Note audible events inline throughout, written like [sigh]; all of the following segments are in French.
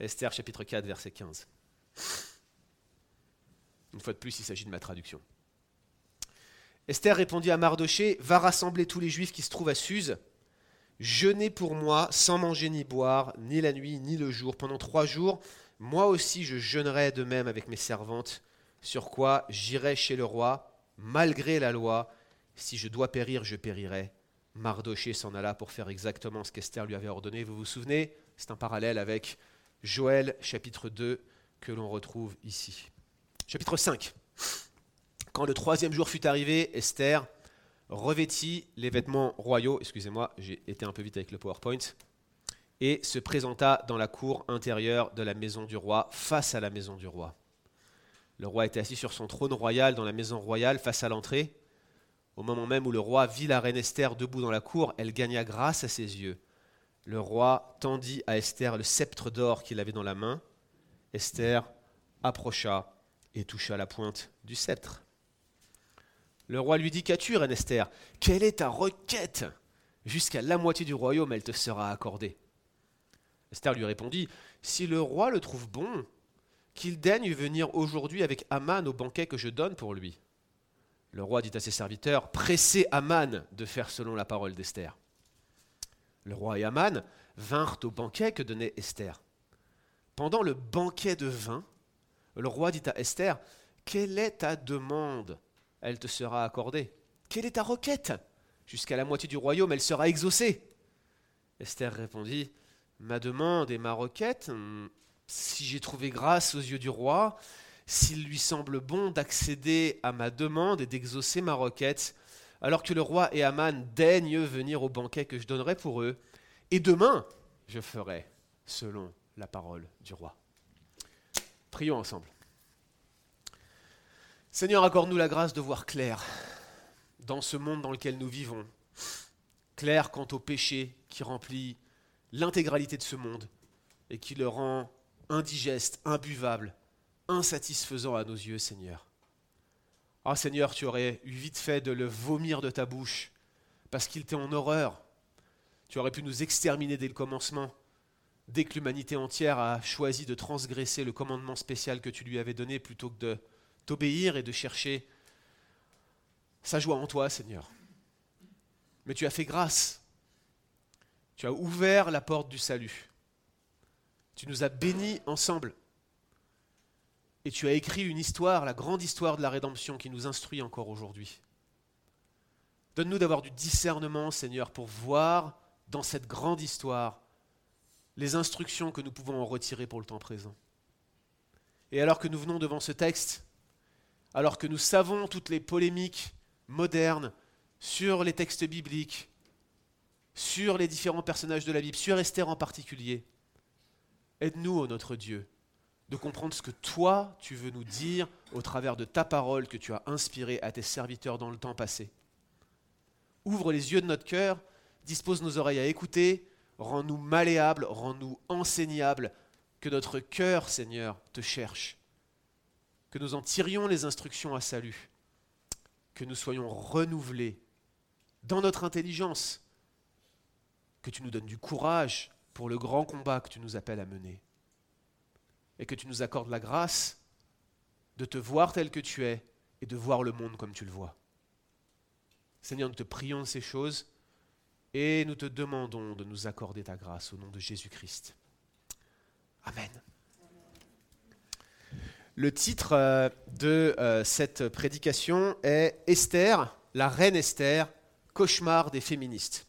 Esther chapitre 4, verset 15. Une fois de plus, il s'agit de ma traduction. Esther répondit à Mardoché Va rassembler tous les juifs qui se trouvent à Suse. Jeûnez pour moi sans manger ni boire, ni la nuit, ni le jour, pendant trois jours. Moi aussi je jeûnerai de même avec mes servantes, sur quoi j'irai chez le roi, malgré la loi. Si je dois périr, je périrai. Mardoché s'en alla pour faire exactement ce qu'Esther lui avait ordonné. Vous vous souvenez? C'est un parallèle avec Joël chapitre 2 que l'on retrouve ici. Chapitre 5. Quand le troisième jour fut arrivé, Esther revêtit les vêtements royaux, excusez-moi, j'ai été un peu vite avec le PowerPoint, et se présenta dans la cour intérieure de la maison du roi, face à la maison du roi. Le roi était assis sur son trône royal dans la maison royale, face à l'entrée. Au moment même où le roi vit la reine Esther debout dans la cour, elle gagna grâce à ses yeux. Le roi tendit à Esther le sceptre d'or qu'il avait dans la main. Esther approcha et toucha la pointe du sceptre. Le roi lui dit Qu'as-tu, reine Esther? Quelle est ta requête? Jusqu'à la moitié du royaume, elle te sera accordée. Esther lui répondit Si le roi le trouve bon, qu'il daigne venir aujourd'hui avec Aman au banquet que je donne pour lui. Le roi dit à ses serviteurs Pressez Aman de faire selon la parole d'Esther. Le roi et Aman vinrent au banquet que donnait Esther. Pendant le banquet de vin, le roi dit à Esther Quelle est ta demande? Elle te sera accordée. Quelle est ta requête? Jusqu'à la moitié du royaume, elle sera exaucée. Esther répondit, Ma demande et ma requête, hmm, si j'ai trouvé grâce aux yeux du roi, s'il lui semble bon d'accéder à ma demande et d'exaucer ma requête, alors que le roi et Aman daignent venir au banquet que je donnerai pour eux, et demain je ferai selon la parole du roi. Prions ensemble. Seigneur, accorde-nous la grâce de voir clair dans ce monde dans lequel nous vivons, clair quant au péché qui remplit l'intégralité de ce monde et qui le rend indigeste, imbuvable, insatisfaisant à nos yeux, Seigneur. Ah Seigneur, tu aurais eu vite fait de le vomir de ta bouche, parce qu'il t'est en horreur. Tu aurais pu nous exterminer dès le commencement, dès que l'humanité entière a choisi de transgresser le commandement spécial que tu lui avais donné plutôt que de t'obéir et de chercher sa joie en toi, Seigneur. Mais tu as fait grâce. Tu as ouvert la porte du salut. Tu nous as bénis ensemble. Et tu as écrit une histoire, la grande histoire de la rédemption qui nous instruit encore aujourd'hui. Donne-nous d'avoir du discernement, Seigneur, pour voir dans cette grande histoire les instructions que nous pouvons en retirer pour le temps présent. Et alors que nous venons devant ce texte, alors que nous savons toutes les polémiques modernes sur les textes bibliques, sur les différents personnages de la Bible, sur Esther en particulier. Aide-nous, ô notre Dieu, de comprendre ce que toi, tu veux nous dire au travers de ta parole que tu as inspirée à tes serviteurs dans le temps passé. Ouvre les yeux de notre cœur, dispose nos oreilles à écouter, rends-nous malléables, rends-nous enseignables, que notre cœur, Seigneur, te cherche. Que nous en tirions les instructions à salut, que nous soyons renouvelés dans notre intelligence, que tu nous donnes du courage pour le grand combat que tu nous appelles à mener, et que tu nous accordes la grâce de te voir tel que tu es et de voir le monde comme tu le vois. Seigneur, nous te prions de ces choses et nous te demandons de nous accorder ta grâce au nom de Jésus-Christ. Amen. Le titre euh, de euh, cette prédication est Esther, la reine Esther, cauchemar des féministes.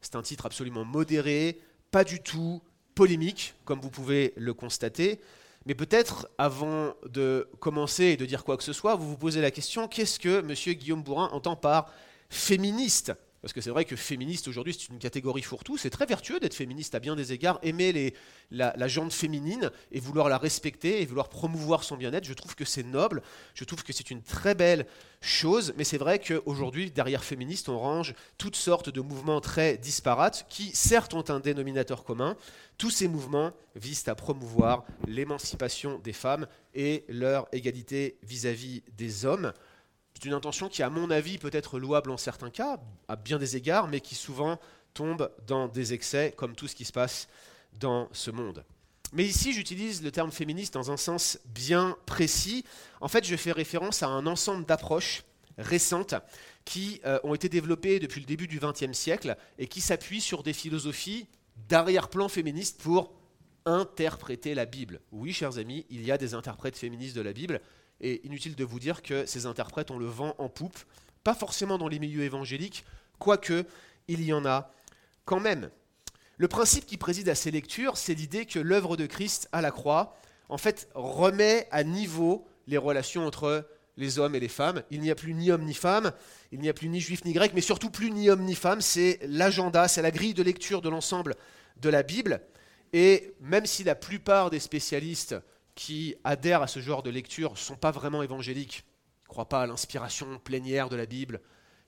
C'est un titre absolument modéré, pas du tout polémique, comme vous pouvez le constater. Mais peut-être, avant de commencer et de dire quoi que ce soit, vous vous posez la question qu'est-ce que M. Guillaume Bourrin entend par féministe? Parce que c'est vrai que féministe aujourd'hui, c'est une catégorie fourre-tout. C'est très vertueux d'être féministe à bien des égards, aimer la, la féminine et vouloir la respecter et vouloir promouvoir son bien-être. Je trouve que c'est noble, je trouve que c'est une très belle chose, mais c'est vrai qu'aujourd'hui, derrière féministe, on range toutes sortes de mouvements très disparates qui, certes, ont un dénominateur commun. Tous ces mouvements visent à promouvoir l'émancipation des femmes et leur égalité vis à -vis des hommes. C'est une intention qui, à mon avis, peut être louable en certains cas, à bien des égards, mais qui souvent tombe dans des excès, comme tout ce qui se passe dans ce monde. Mais ici, j'utilise le terme féministe dans un sens bien précis. En fait, je fais référence à un ensemble d'approches récentes qui euh, ont été développées depuis le début du XXe siècle et qui s'appuient sur des philosophies d'arrière-plan féministe pour interpréter la Bible. Oui, chers amis, il y a des interprètes féministes de la Bible, et inutile de vous dire que ces interprètes ont le vent en poupe, pas forcément dans les milieux évangéliques, quoique il y en a quand même. Le principe qui préside à ces lectures, c'est l'idée que l'œuvre de Christ à la croix, en fait, remet à niveau les relations entre les hommes et les femmes. Il n'y a plus ni homme ni femme, il n'y a plus ni juif ni grec, mais surtout plus ni homme ni femme. C'est l'agenda, c'est la grille de lecture de l'ensemble de la Bible. Et même si la plupart des spécialistes qui adhèrent à ce genre de lecture ne sont pas vraiment évangéliques, ils ne croient pas à l'inspiration plénière de la Bible,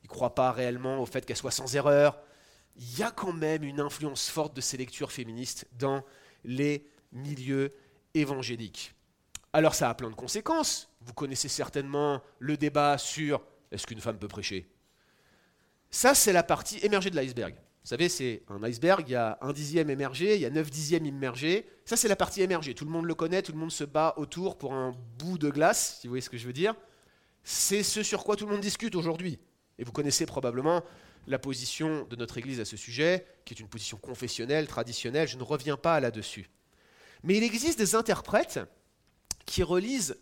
ils ne croient pas réellement au fait qu'elle soit sans erreur, il y a quand même une influence forte de ces lectures féministes dans les milieux évangéliques. Alors ça a plein de conséquences. Vous connaissez certainement le débat sur est-ce qu'une femme peut prêcher? Ça, c'est la partie émergée de l'iceberg. Vous savez, c'est un iceberg, il y a un dixième émergé, il y a neuf dixièmes immergés. Ça, c'est la partie émergée. Tout le monde le connaît, tout le monde se bat autour pour un bout de glace, si vous voyez ce que je veux dire. C'est ce sur quoi tout le monde discute aujourd'hui. Et vous connaissez probablement la position de notre Église à ce sujet, qui est une position confessionnelle, traditionnelle, je ne reviens pas là-dessus. Mais il existe des interprètes qui relisent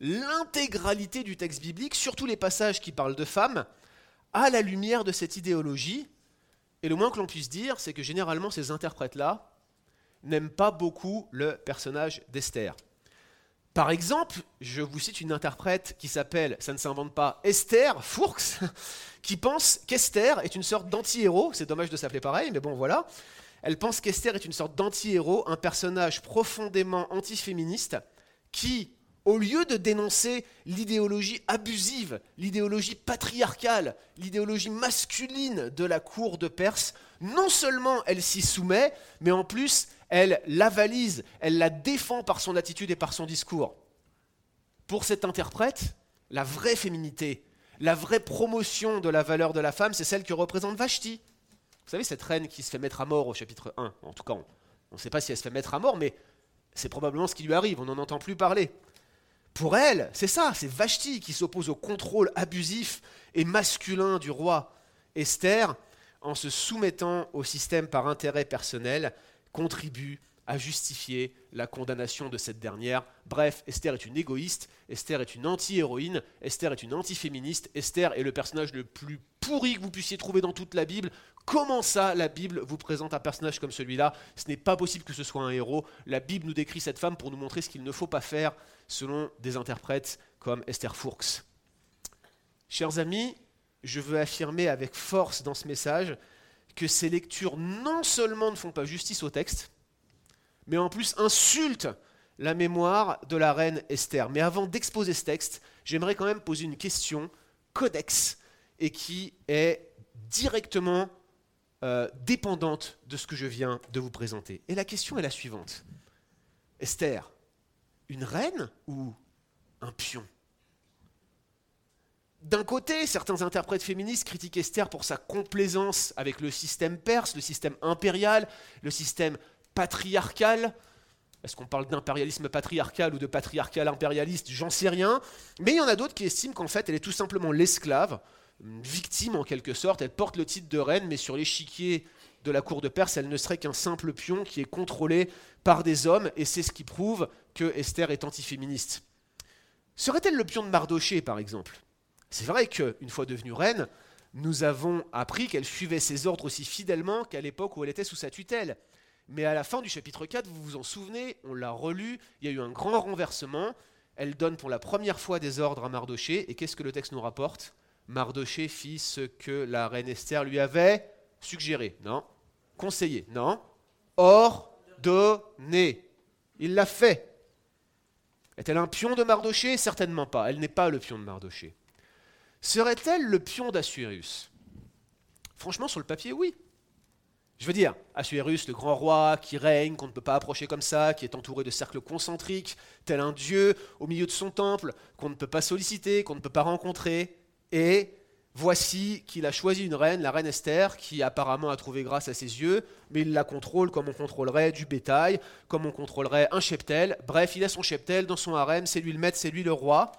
l'intégralité du texte biblique, surtout les passages qui parlent de femmes, à la lumière de cette idéologie. Et le moins que l'on puisse dire, c'est que généralement ces interprètes-là n'aiment pas beaucoup le personnage d'Esther. Par exemple, je vous cite une interprète qui s'appelle, ça ne s'invente pas, Esther Fourx, [laughs] qui pense qu'Esther est une sorte d'anti-héros. C'est dommage de s'appeler pareil, mais bon, voilà. Elle pense qu'Esther est une sorte d'anti-héros, un personnage profondément antiféministe qui, au lieu de dénoncer l'idéologie abusive, l'idéologie patriarcale, l'idéologie masculine de la cour de Perse, non seulement elle s'y soumet, mais en plus elle l'avalise, elle la défend par son attitude et par son discours. Pour cet interprète, la vraie féminité, la vraie promotion de la valeur de la femme, c'est celle que représente Vashti. Vous savez, cette reine qui se fait mettre à mort au chapitre 1, en tout cas, on ne sait pas si elle se fait mettre à mort, mais c'est probablement ce qui lui arrive, on n'en entend plus parler. Pour elle, c'est ça, c'est Vashti qui s'oppose au contrôle abusif et masculin du roi. Esther, en se soumettant au système par intérêt personnel, contribue à justifier la condamnation de cette dernière. Bref, Esther est une égoïste, Esther est une anti-héroïne, Esther est une anti-féministe, Esther est le personnage le plus pourri que vous puissiez trouver dans toute la Bible. Comment ça, la Bible vous présente un personnage comme celui-là? Ce n'est pas possible que ce soit un héros. La Bible nous décrit cette femme pour nous montrer ce qu'il ne faut pas faire selon des interprètes comme Esther Fourx. Chers amis, je veux affirmer avec force dans ce message que ces lectures non seulement ne font pas justice au texte, mais en plus insultent la mémoire de la reine Esther. Mais avant d'exposer ce texte, j'aimerais quand même poser une question codex et qui est directement euh, dépendante de ce que je viens de vous présenter. Et la question est la suivante. Esther, une reine ou un pion? D'un côté, certains interprètes féministes critiquent Esther pour sa complaisance avec le système perse, le système impérial, le système patriarcal. Est-ce qu'on parle d'impérialisme patriarcal ou de patriarcal impérialiste? J'en sais rien. Mais il y en a d'autres qui estiment qu'en fait, elle est tout simplement l'esclave, victime en quelque sorte. Elle porte le titre de reine, mais sur l'échiquier de la cour de Perse, elle ne serait qu'un simple pion qui est contrôlé par des hommes, et c'est ce qui prouve que Esther est antiféministe. Serait-elle le pion de Mardoché, par exemple? C'est vrai qu'une fois devenue reine, nous avons appris qu'elle suivait ses ordres aussi fidèlement qu'à l'époque où elle était sous sa tutelle. Mais à la fin du chapitre 4, vous vous en souvenez, on l'a relu, il y a eu un grand renversement. Elle donne pour la première fois des ordres à Mardoché, et qu'est-ce que le texte nous rapporte? Mardoché fit ce que la reine Esther lui avait suggéré, non? Conseillé, non Ordonné. Il l'a fait. Est-elle un pion de Mardoché? Certainement pas. Elle n'est pas le pion de Mardoché. Serait-elle le pion d'Assuérus? Franchement, sur le papier, oui. Je veux dire, Assuérus, le grand roi qui règne, qu'on ne peut pas approcher comme ça, qui est entouré de cercles concentriques, tel un dieu au milieu de son temple, qu'on ne peut pas solliciter, qu'on ne peut pas rencontrer. Et Voici qu'il a choisi une reine, la reine Esther, qui apparemment a trouvé grâce à ses yeux, mais il la contrôle comme on contrôlerait du bétail, comme on contrôlerait un cheptel. Bref, il a son cheptel dans son harem, c'est lui le maître, c'est lui le roi.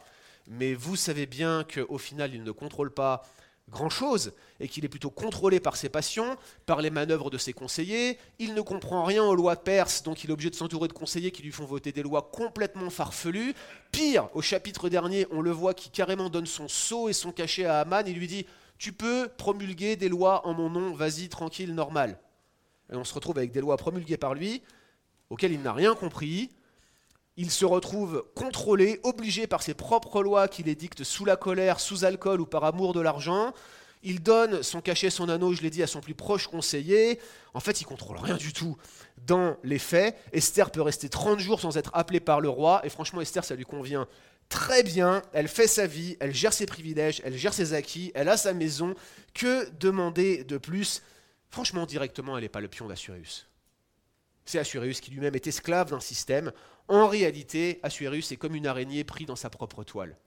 Mais vous savez bien qu'au final, il ne contrôle pas grand-chose, et qu'il est plutôt contrôlé par ses passions, par les manœuvres de ses conseillers. Il ne comprend rien aux lois perses, donc il est obligé de s'entourer de conseillers qui lui font voter des lois complètement farfelues. Pire, au chapitre dernier, on le voit qui carrément donne son sceau et son cachet à Aman, il lui dit Tu peux promulguer des lois en mon nom, vas-y, tranquille, normal. Et on se retrouve avec des lois promulguées par lui, auxquelles il n'a rien compris, il se retrouve contrôlé, obligé par ses propres lois qu'il édicte sous la colère, sous alcool ou par amour de l'argent. Il donne son cachet, son anneau, je l'ai dit, à son plus proche conseiller. En fait, il contrôle rien du tout dans les faits. Esther peut rester 30 jours sans être appelée par le roi. Et franchement, Esther, ça lui convient très bien. Elle fait sa vie, elle gère ses privilèges, elle gère ses acquis, elle a sa maison. Que demander de plus? Franchement, directement, elle n'est pas le pion d'Assuérus. C'est Assuérus qui lui-même est esclave d'un système. En réalité, Assuérus est comme une araignée prise dans sa propre toile.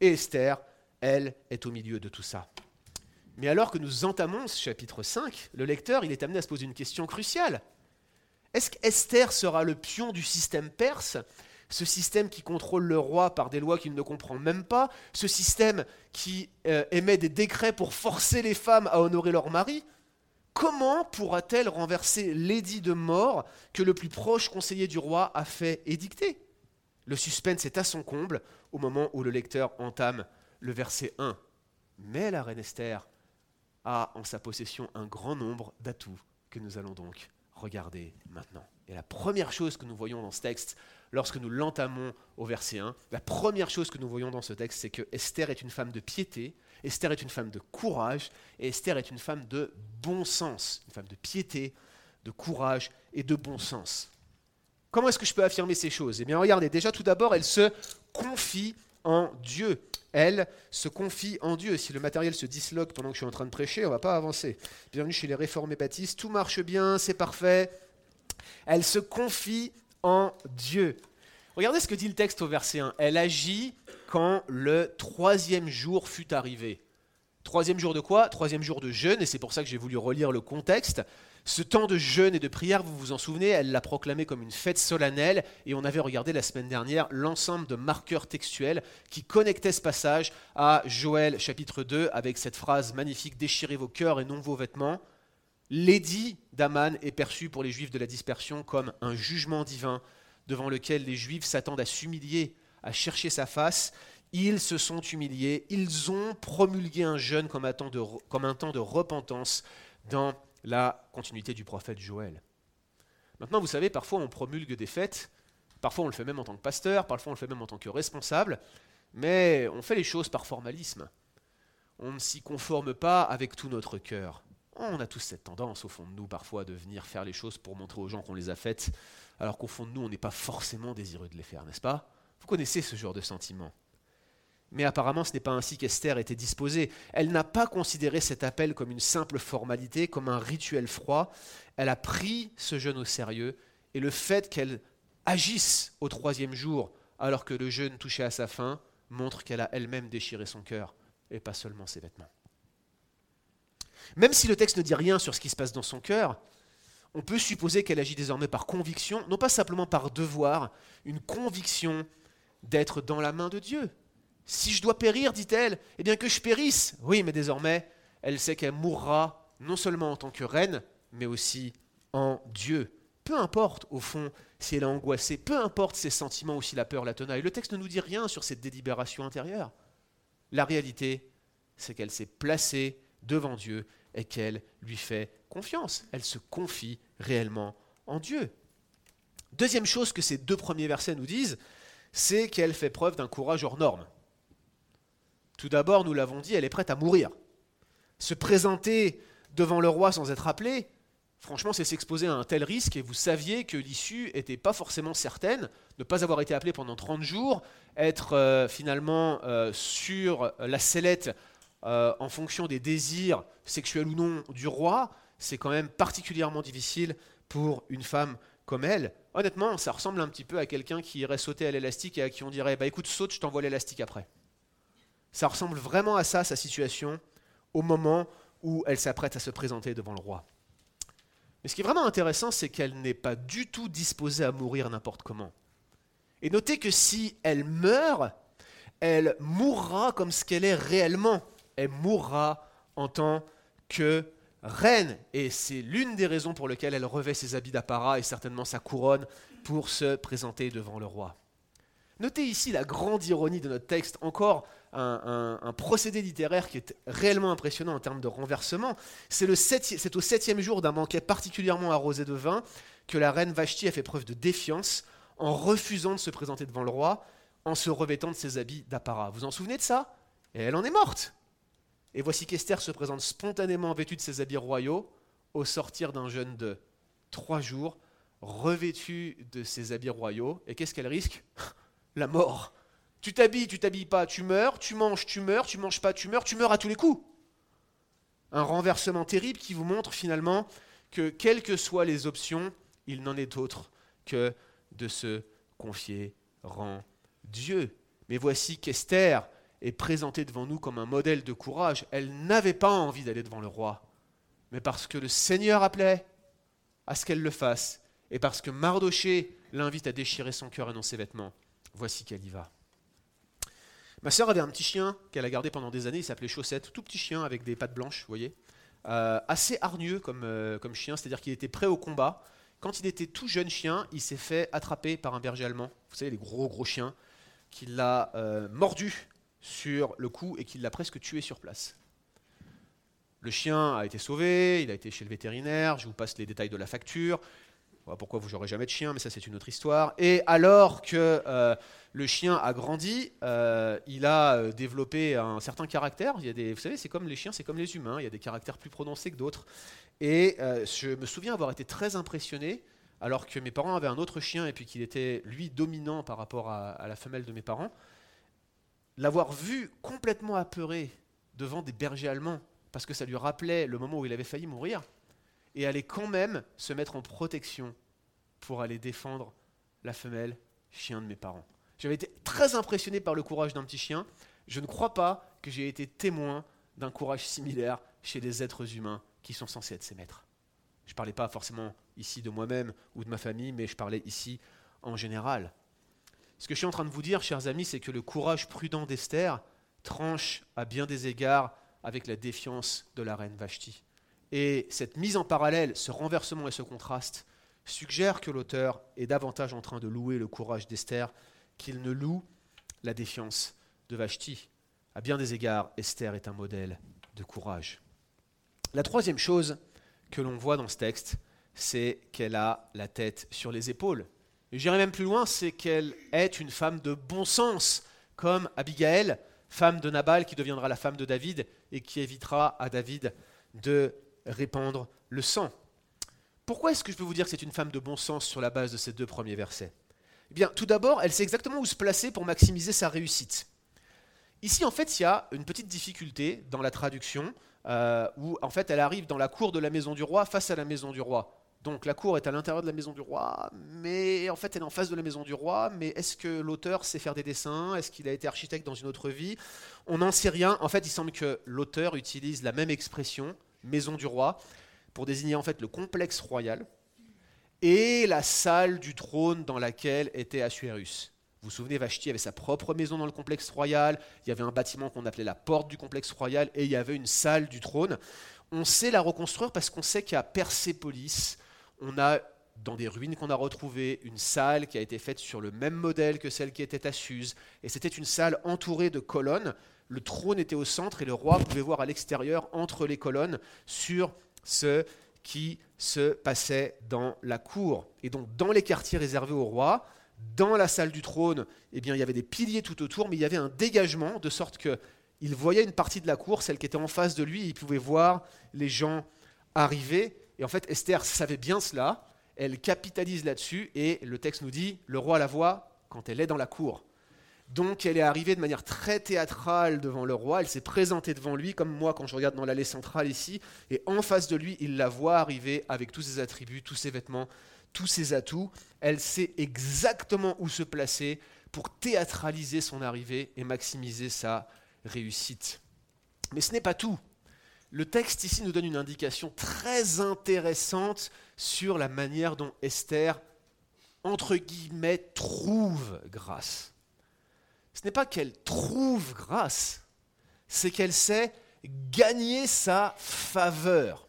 Et Esther, elle, est au milieu de tout ça. Mais alors que nous entamons ce chapitre 5, le lecteur est amené à se poser une question cruciale. Est-ce qu'Esther sera le pion du système perse? Ce système qui contrôle le roi par des lois qu'il ne comprend même pas, ce système qui euh, émet des décrets pour forcer les femmes à honorer leur mari, Comment pourra-t-elle renverser l'édit de mort que le plus proche conseiller du roi a fait édicter? Le suspense est à son comble au moment où le lecteur entame le verset 1. Mais la reine Esther a en sa possession un grand nombre d'atouts que nous allons donc regarder maintenant. Et la première chose que nous voyons dans ce texte, lorsque nous l'entamons au verset 1, la première chose que nous voyons dans ce texte, c'est que Esther est une femme de piété, Esther est une femme de courage et Esther est une femme de bon sens, une femme de piété, de courage et de bon sens. Comment est-ce que je peux affirmer ces choses? Eh bien, regardez, déjà tout d'abord, elle se confie en Dieu. Elle se confie en Dieu. Si le matériel se disloque pendant que je suis en train de prêcher, on ne va pas avancer. Bienvenue chez les réformés baptistes, tout marche bien, c'est parfait. Elle se confie en Dieu. Regardez ce que dit le texte au verset 1. Elle agit quand le troisième jour fut arrivé. Troisième jour de quoi? Troisième jour de jeûne, et c'est pour ça que j'ai voulu relire le contexte. Ce temps de jeûne et de prière, vous vous en souvenez, elle l'a proclamé comme une fête solennelle, et on avait regardé la semaine dernière l'ensemble de marqueurs textuels qui connectaient ce passage à Joël chapitre 2 avec cette phrase magnifique Déchirez vos cœurs et non vos vêtements. L'édit d'Aman est perçu pour les Juifs de la dispersion comme un jugement divin devant lequel les Juifs s'attendent à s'humilier à chercher sa face, ils se sont humiliés, ils ont promulgué un jeûne comme un temps de, repentance dans la continuité du prophète Joël. Maintenant, vous savez, parfois on promulgue des fêtes, parfois on le fait même en tant que pasteur, parfois on le fait même en tant que responsable, mais on fait les choses par formalisme. On ne s'y conforme pas avec tout notre cœur. On a tous cette tendance, au fond de nous, parfois, de venir faire les choses pour montrer aux gens qu'on les a faites, alors qu'au fond de nous, on n'est pas forcément désireux de les faire, n'est-ce pas? Vous connaissez ce genre de sentiment. Mais apparemment, ce n'est pas ainsi qu'Esther était disposée. Elle n'a pas considéré cet appel comme une simple formalité, comme un rituel froid. Elle a pris ce jeûne au sérieux et le fait qu'elle agisse au troisième jour alors que le jeûne touchait à sa fin montre qu'elle a elle-même déchiré son cœur et pas seulement ses vêtements. Même si le texte ne dit rien sur ce qui se passe dans son cœur, on peut supposer qu'elle agit désormais par conviction, non pas simplement par devoir, une conviction d'être dans la main de Dieu. Si je dois périr, dit-elle, eh bien que je périsse. Oui, mais désormais, elle sait qu'elle mourra non seulement en tant que reine, mais aussi en Dieu. Peu importe, au fond, si elle est angoissée, peu importe ses sentiments ou si la peur la tenaille. Le texte ne nous dit rien sur cette délibération intérieure. La réalité, c'est qu'elle s'est placée devant Dieu et qu'elle lui fait confiance. Elle se confie réellement en Dieu. Deuxième chose que ces deux premiers versets nous disent, c'est qu'elle fait preuve d'un courage hors norme. Tout d'abord, nous l'avons dit, elle est prête à mourir. Se présenter devant le roi sans être appelée, franchement, c'est s'exposer à un tel risque et vous saviez que l'issue n'était pas forcément certaine. Ne pas avoir été appelé pendant 30 jours, être euh, finalement euh, sur la sellette euh, en fonction des désirs sexuels ou non du roi, c'est quand même particulièrement difficile pour une femme comme elle. Honnêtement, ça ressemble un petit peu à quelqu'un qui irait sauter à l'élastique et à qui on dirait Bah écoute, saute, je t'envoie l'élastique après. Ça ressemble vraiment à ça, sa situation, au moment où elle s'apprête à se présenter devant le roi. Mais ce qui est vraiment intéressant, c'est qu'elle n'est pas du tout disposée à mourir n'importe comment. Et notez que si elle meurt, elle mourra comme ce qu'elle est réellement. Elle mourra en tant que reine. Et c'est l'une des raisons pour lesquelles elle revêt ses habits d'apparat et certainement sa couronne pour se présenter devant le roi. Notez ici la grande ironie de notre texte, encore un, procédé littéraire qui est réellement impressionnant en termes de renversement. C'est, au septième jour d'un banquet particulièrement arrosé de vin que la reine Vashti a fait preuve de défiance en refusant de se présenter devant le roi, en se revêtant de ses habits d'apparat. Vous en souvenez de ça? Et elle en est morte. Et voici qu'Esther se présente spontanément vêtue de ses habits royaux au sortir d'un jeûne de trois jours, revêtue de ses habits royaux. Et qu'est-ce qu'elle risque? [laughs] La mort. Tu t'habilles, tu t'habilles pas, tu meurs, tu manges, tu meurs, tu manges pas, tu meurs, tu meurs à tous les coups. Un renversement terrible qui vous montre finalement que quelles que soient les options, il n'en est d'autre que de se confier en Dieu. Mais voici qu'Esther, est présentée devant nous comme un modèle de courage. Elle n'avait pas envie d'aller devant le roi, mais parce que le Seigneur appelait à ce qu'elle le fasse, et parce que Mardoché l'invite à déchirer son cœur et non ses vêtements, voici qu'elle y va. Ma sœur avait un petit chien qu'elle a gardé pendant des années, il s'appelait Chaussette, tout petit chien avec des pattes blanches, vous voyez, euh, assez hargneux comme, euh, comme chien, c'est-à-dire qu'il était prêt au combat. Quand il était tout jeune chien, il s'est fait attraper par un berger allemand, vous savez, les gros gros chiens, qui l'a euh, mordu sur le coup et qu'il l'a presque tué sur place. Le chien a été sauvé, il a été chez le vétérinaire, je vous passe les détails de la facture. pourquoi vous n'aurez jamais de chien, mais ça c'est une autre histoire. Et alors que euh, le chien a grandi, euh, il a euh, développé un certain caractère. Il y a des, vous savez, c'est comme les chiens, c'est comme les humains, il y a des caractères plus prononcés que d'autres. Et je me souviens avoir été très impressionné alors que mes parents avaient un autre chien et puis qu'il était lui dominant par rapport à la femelle de mes parents l'avoir vu complètement apeuré devant des bergers allemands, parce que ça lui rappelait le moment où il avait failli mourir, et aller quand même se mettre en protection pour aller défendre la femelle chien de mes parents. J'avais été très impressionné par le courage d'un petit chien. Je ne crois pas que j'ai été témoin d'un courage similaire chez des êtres humains qui sont censés être ses maîtres. Je ne parlais pas forcément ici de moi-même ou de ma famille, mais je parlais ici en général. Ce que je suis en train de vous dire, chers amis, c'est que le courage prudent d'Esther tranche à bien des égards avec la défiance de la reine Vashti. Et cette mise en parallèle, ce renversement et ce contraste suggèrent que l'auteur est davantage en train de louer le courage d'Esther qu'il ne loue la défiance de Vashti. À bien des égards, Esther est un modèle de courage. La troisième chose que l'on voit dans ce texte, c'est qu'elle a la tête sur les épaules. J'irai même plus loin, c'est qu'elle est une femme de bon sens, comme Abigail, femme de Nabal, qui deviendra la femme de David et qui évitera à David de répandre le sang. Pourquoi est-ce que je peux vous dire que c'est une femme de bon sens sur la base de ces deux premiers versets? Eh bien, tout d'abord, elle sait exactement où se placer pour maximiser sa réussite. Ici, en fait, il y a une petite difficulté dans la traduction, euh, où en fait, elle arrive dans la cour de la maison du roi face à la maison du roi. Donc la cour est à l'intérieur de la maison du roi, mais en fait elle est en face de la maison du roi, mais est-ce que l'auteur sait faire des dessins? Est-ce qu'il a été architecte dans une autre vie? On n'en sait rien. En fait il semble que l'auteur utilise la même expression, maison du roi, pour désigner en fait le complexe royal et la salle du trône dans laquelle était Assuérus. Vous vous souvenez, Vashti avait sa propre maison dans le complexe royal, il y avait un bâtiment qu'on appelait la porte du complexe royal, et il y avait une salle du trône. On sait la reconstruire parce qu'on sait qu'à Persépolis, on a dans des ruines qu'on a retrouvées une salle qui a été faite sur le même modèle que celle qui était à Suse. Et c'était une salle entourée de colonnes. Le trône était au centre et le roi pouvait voir à l'extérieur, entre les colonnes, sur ce qui se passait dans la cour. Et donc, dans les quartiers réservés au roi, dans la salle du trône, eh bien, il y avait des piliers tout autour, mais il y avait un dégagement, de sorte qu'il voyait une partie de la cour, celle qui était en face de lui, et il pouvait voir les gens arriver. Et en fait, Esther savait bien cela, elle capitalise là-dessus, et le texte nous dit, le roi la voit quand elle est dans la cour. Donc elle est arrivée de manière très théâtrale devant le roi, elle s'est présentée devant lui, comme moi quand je regarde dans l'allée centrale ici, et en face de lui, il la voit arriver avec tous ses attributs, tous ses vêtements, tous ses atouts. Elle sait exactement où se placer pour théâtraliser son arrivée et maximiser sa réussite. Mais ce n'est pas tout. Le texte ici nous donne une indication très intéressante sur la manière dont Esther, entre guillemets, trouve grâce. Ce n'est pas qu'elle trouve grâce, c'est qu'elle sait gagner sa faveur.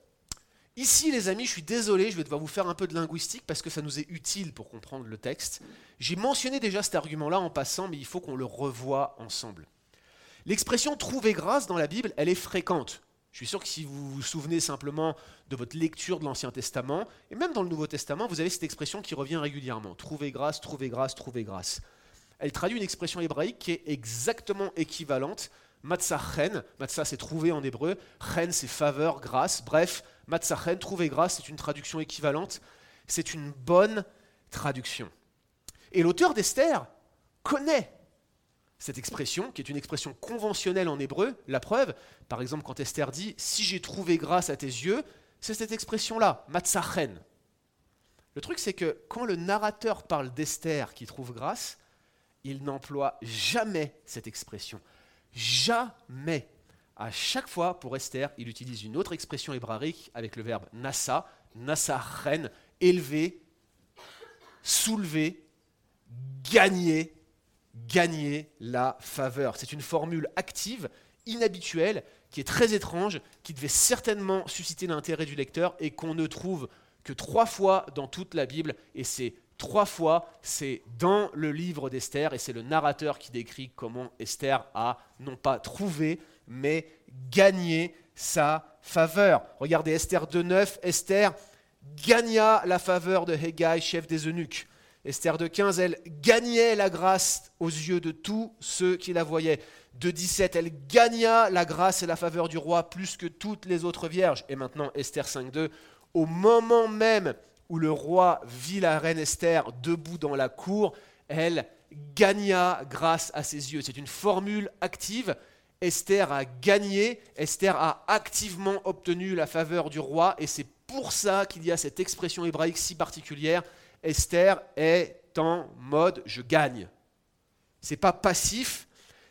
Ici, les amis, je suis désolé, je vais devoir vous faire un peu de linguistique parce que ça nous est utile pour comprendre le texte. J'ai mentionné déjà cet argument-là en passant, mais il faut qu'on le revoie ensemble. L'expression trouver grâce dans la Bible, elle est fréquente. Je suis sûr que si vous vous souvenez simplement de votre lecture de l'Ancien Testament, et même dans le Nouveau Testament, vous avez cette expression qui revient régulièrement. Trouver grâce, trouver grâce, trouver grâce. Elle traduit une expression hébraïque qui est exactement équivalente Matzachen, matzah c'est trouver en hébreu, chen c'est faveur, grâce, bref, matzachen, trouver grâce, c'est une traduction équivalente, c'est une bonne traduction. Et l'auteur d'Esther connaît cette expression, qui est une expression conventionnelle en hébreu, la preuve, par exemple quand Esther dit ⁇ Si j'ai trouvé grâce à tes yeux ⁇ c'est cette expression-là, matzachen. Le truc c'est que quand le narrateur parle d'Esther qui trouve grâce, il n'emploie jamais cette expression. Jamais. À chaque fois, pour Esther, il utilise une autre expression hébraïque avec le verbe nasa, nasachen, élever, soulever, gagner, gagner la faveur. C'est une formule active, inhabituelle, qui est très étrange, qui devait certainement susciter l'intérêt du lecteur et qu'on ne trouve que trois fois dans toute la Bible, et c'est trois fois, c'est dans le livre d'Esther, et c'est le narrateur qui décrit comment Esther a non pas trouvé, mais gagné sa faveur. Regardez Esther 2.9, Esther gagna la faveur de Hegai, chef des eunuques. Esther de 15, elle gagnait la grâce aux yeux de tous ceux qui la voyaient. De 17, elle gagna la grâce et la faveur du roi plus que toutes les autres vierges. Et maintenant, Esther 5.2, au moment même où le roi vit la reine Esther debout dans la cour, elle gagna grâce à ses yeux. C'est une formule active. Esther a gagné, Esther a activement obtenu la faveur du roi, et c'est pour ça qu'il y a cette expression hébraïque si particulière. Esther est en mode je gagne. C'est pas passif,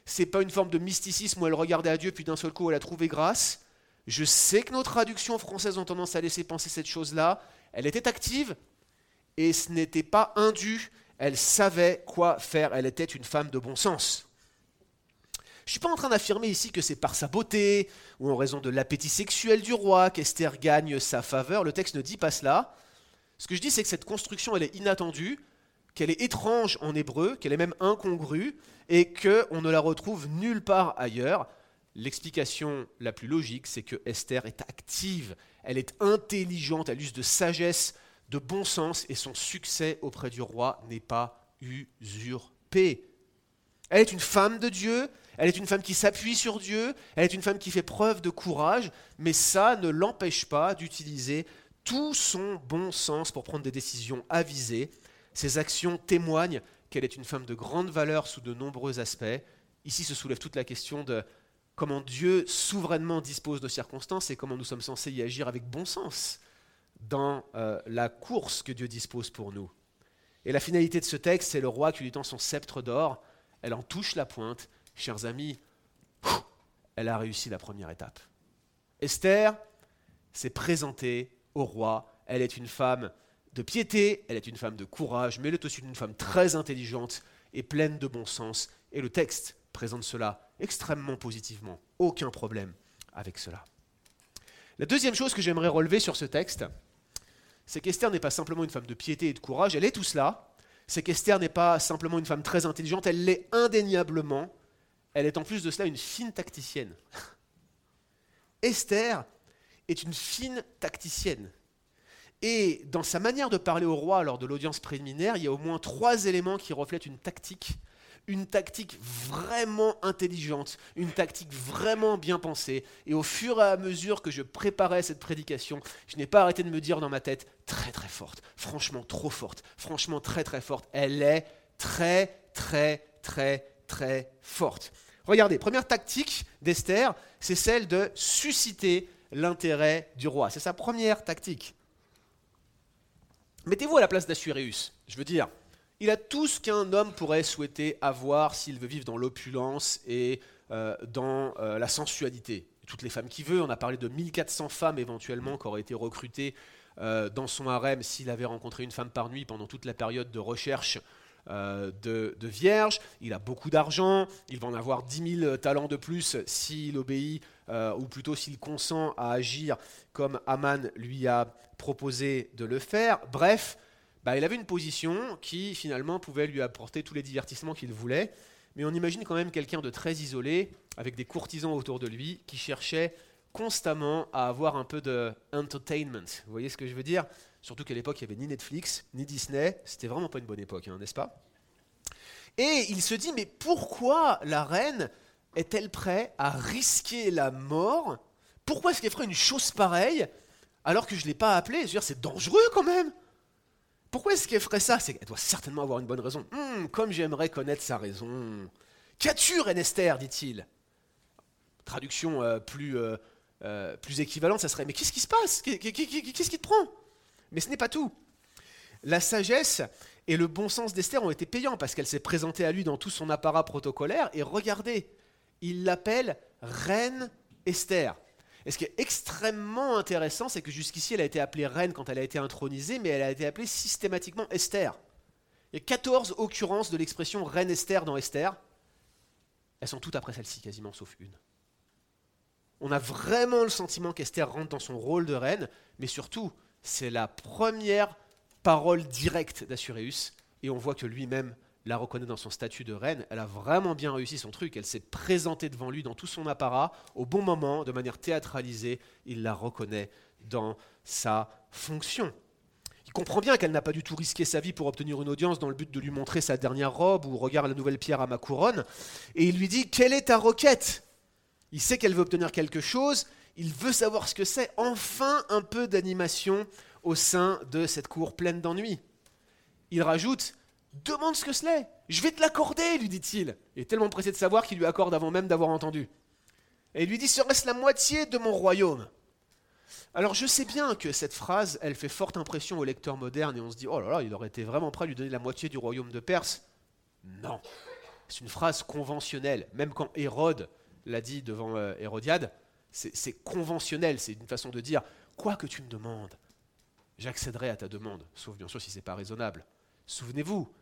c'est pas une forme de mysticisme où elle regardait à Dieu puis d'un seul coup elle a trouvé grâce. Je sais que nos traductions françaises ont tendance à laisser penser cette chose-là, elle était active et ce n'était pas indu. Elle savait quoi faire. Elle était une femme de bon sens. Je ne suis pas en train d'affirmer ici que c'est par sa beauté ou en raison de l'appétit sexuel du roi qu'Esther gagne sa faveur. Le texte ne dit pas cela. Ce que je dis, c'est que cette construction, elle est inattendue, qu'elle est étrange en hébreu, qu'elle est même incongrue, et qu'on ne la retrouve nulle part ailleurs. L'explication la plus logique, c'est que Esther est active, elle est intelligente, elle use de sagesse, de bon sens, et son succès auprès du roi n'est pas usurpé. Elle est une femme de Dieu, elle est une femme qui s'appuie sur Dieu, elle est une femme qui fait preuve de courage, mais ça ne l'empêche pas d'utiliser tout son bon sens pour prendre des décisions avisées. Ses actions témoignent qu'elle est une femme de grande valeur sous de nombreux aspects. Ici se soulève toute la question de comment Dieu souverainement dispose de circonstances et comment nous sommes censés y agir avec bon sens dans euh, la course que Dieu dispose pour nous. Et la finalité de ce texte, c'est le roi qui lui tend son sceptre d'or, elle en touche la pointe. Chers amis, elle a réussi la première étape. Esther s'est présentée au roi, elle est une femme de piété, elle est une femme de courage, mais elle est aussi une femme très intelligente et pleine de bon sens. Et le texte présente cela extrêmement positivement. Aucun problème avec cela. La deuxième chose que j'aimerais relever sur ce texte, c'est qu'Esther n'est pas simplement une femme de piété et de courage, elle est tout cela. C'est qu'Esther n'est pas simplement une femme très intelligente, elle l'est indéniablement. Elle est en plus de cela une fine tacticienne. [laughs] Esther est une fine tacticienne. Et dans sa manière de parler au roi lors de l'audience préliminaire, il y a au moins trois éléments qui reflètent une tactique une tactique vraiment intelligente, une tactique vraiment bien pensée. Et au fur et à mesure que je préparais cette prédication, je n'ai pas arrêté de me dire dans ma tête, très très forte, franchement trop forte, franchement très très forte. Elle est très très très très forte. Regardez, première tactique d'Esther, c'est celle de susciter l'intérêt du roi. C'est sa première tactique. Mettez-vous à la place d'Assuréus. Je veux dire, Il a tout ce qu'un homme pourrait souhaiter avoir s'il veut vivre dans l'opulence et euh, dans euh, la sensualité. Toutes les femmes qu'il veut, on a parlé de 1400 femmes éventuellement qui auraient été recrutées euh, dans son harem s'il avait rencontré une femme par nuit pendant toute la période de recherche de, de vierges. Il a beaucoup d'argent, il va en avoir 10 000 talents de plus s'il obéit, ou plutôt s'il consent à agir comme Aman lui a proposé de le faire. Bref, bah, il avait une position qui finalement pouvait lui apporter tous les divertissements qu'il voulait mais on imagine quand même quelqu'un de très isolé, avec des courtisans autour de lui, qui cherchait constamment à avoir un peu de entertainment. Vous voyez ce que je veux dire? Surtout qu'à l'époque, il n'y avait ni Netflix, ni Disney. C'était vraiment pas une bonne époque, hein, n'est-ce pas? Et il se dit, mais pourquoi la reine est-elle prête à risquer la mort? Pourquoi est-ce qu'elle ferait une chose pareille? Alors que je ne l'ai pas appelée C'est dangereux quand même pourquoi est-ce qu'elle ferait ça? Elle doit certainement avoir une bonne raison. Hum, comme j'aimerais connaître sa raison. Qu'as-tu, Reine Esther? dit-il. Traduction euh, plus, euh, euh, plus équivalente, ça serait Mais qu'est-ce qui se passe? Qu'est-ce qui te prend? Mais ce n'est pas tout. La sagesse et le bon sens d'Esther ont été payants parce qu'elle s'est présentée à lui dans tout son apparat protocolaire. Et regardez, il l'appelle Reine Esther. Et ce qui est extrêmement intéressant, c'est que jusqu'ici, elle a été appelée reine quand elle a été intronisée, mais elle a été appelée systématiquement Esther. Il y a 14 occurrences de l'expression reine Esther dans Esther. Elles sont toutes après celle-ci, quasiment, sauf une. On a vraiment le sentiment qu'Esther rentre dans son rôle de reine, mais surtout, c'est la première parole directe d'Assuréus, et on voit que lui-même la reconnaît dans son statut de reine, elle a vraiment bien réussi son truc, elle s'est présentée devant lui dans tout son apparat, au bon moment, de manière théâtralisée, il la reconnaît dans sa fonction. Il comprend bien qu'elle n'a pas du tout risqué sa vie pour obtenir une audience dans le but de lui montrer sa dernière robe ou regarde la nouvelle pierre à ma couronne, et il lui dit, quelle est ta requête? Il sait qu'elle veut obtenir quelque chose, il veut savoir ce que c'est, enfin un peu d'animation au sein de cette cour pleine d'ennuis. Il rajoute, Demande ce que cela Je vais te l'accorder, lui dit-il. Il est tellement pressé de savoir qu'il lui accorde avant même d'avoir entendu. Et il lui dit Serait-ce la moitié de mon royaume? Alors je sais bien que cette phrase, elle fait forte impression au lecteur moderne et on se dit Oh là là, il aurait été vraiment prêt à lui donner la moitié du royaume de Perse. Non. C'est une phrase conventionnelle. Même quand Hérode l'a dit devant euh, Hérodiade, c'est conventionnel. C'est une façon de dire Quoi que tu me demandes, j'accéderai à ta demande. Sauf bien sûr si c'est pas raisonnable. Souvenez-vous,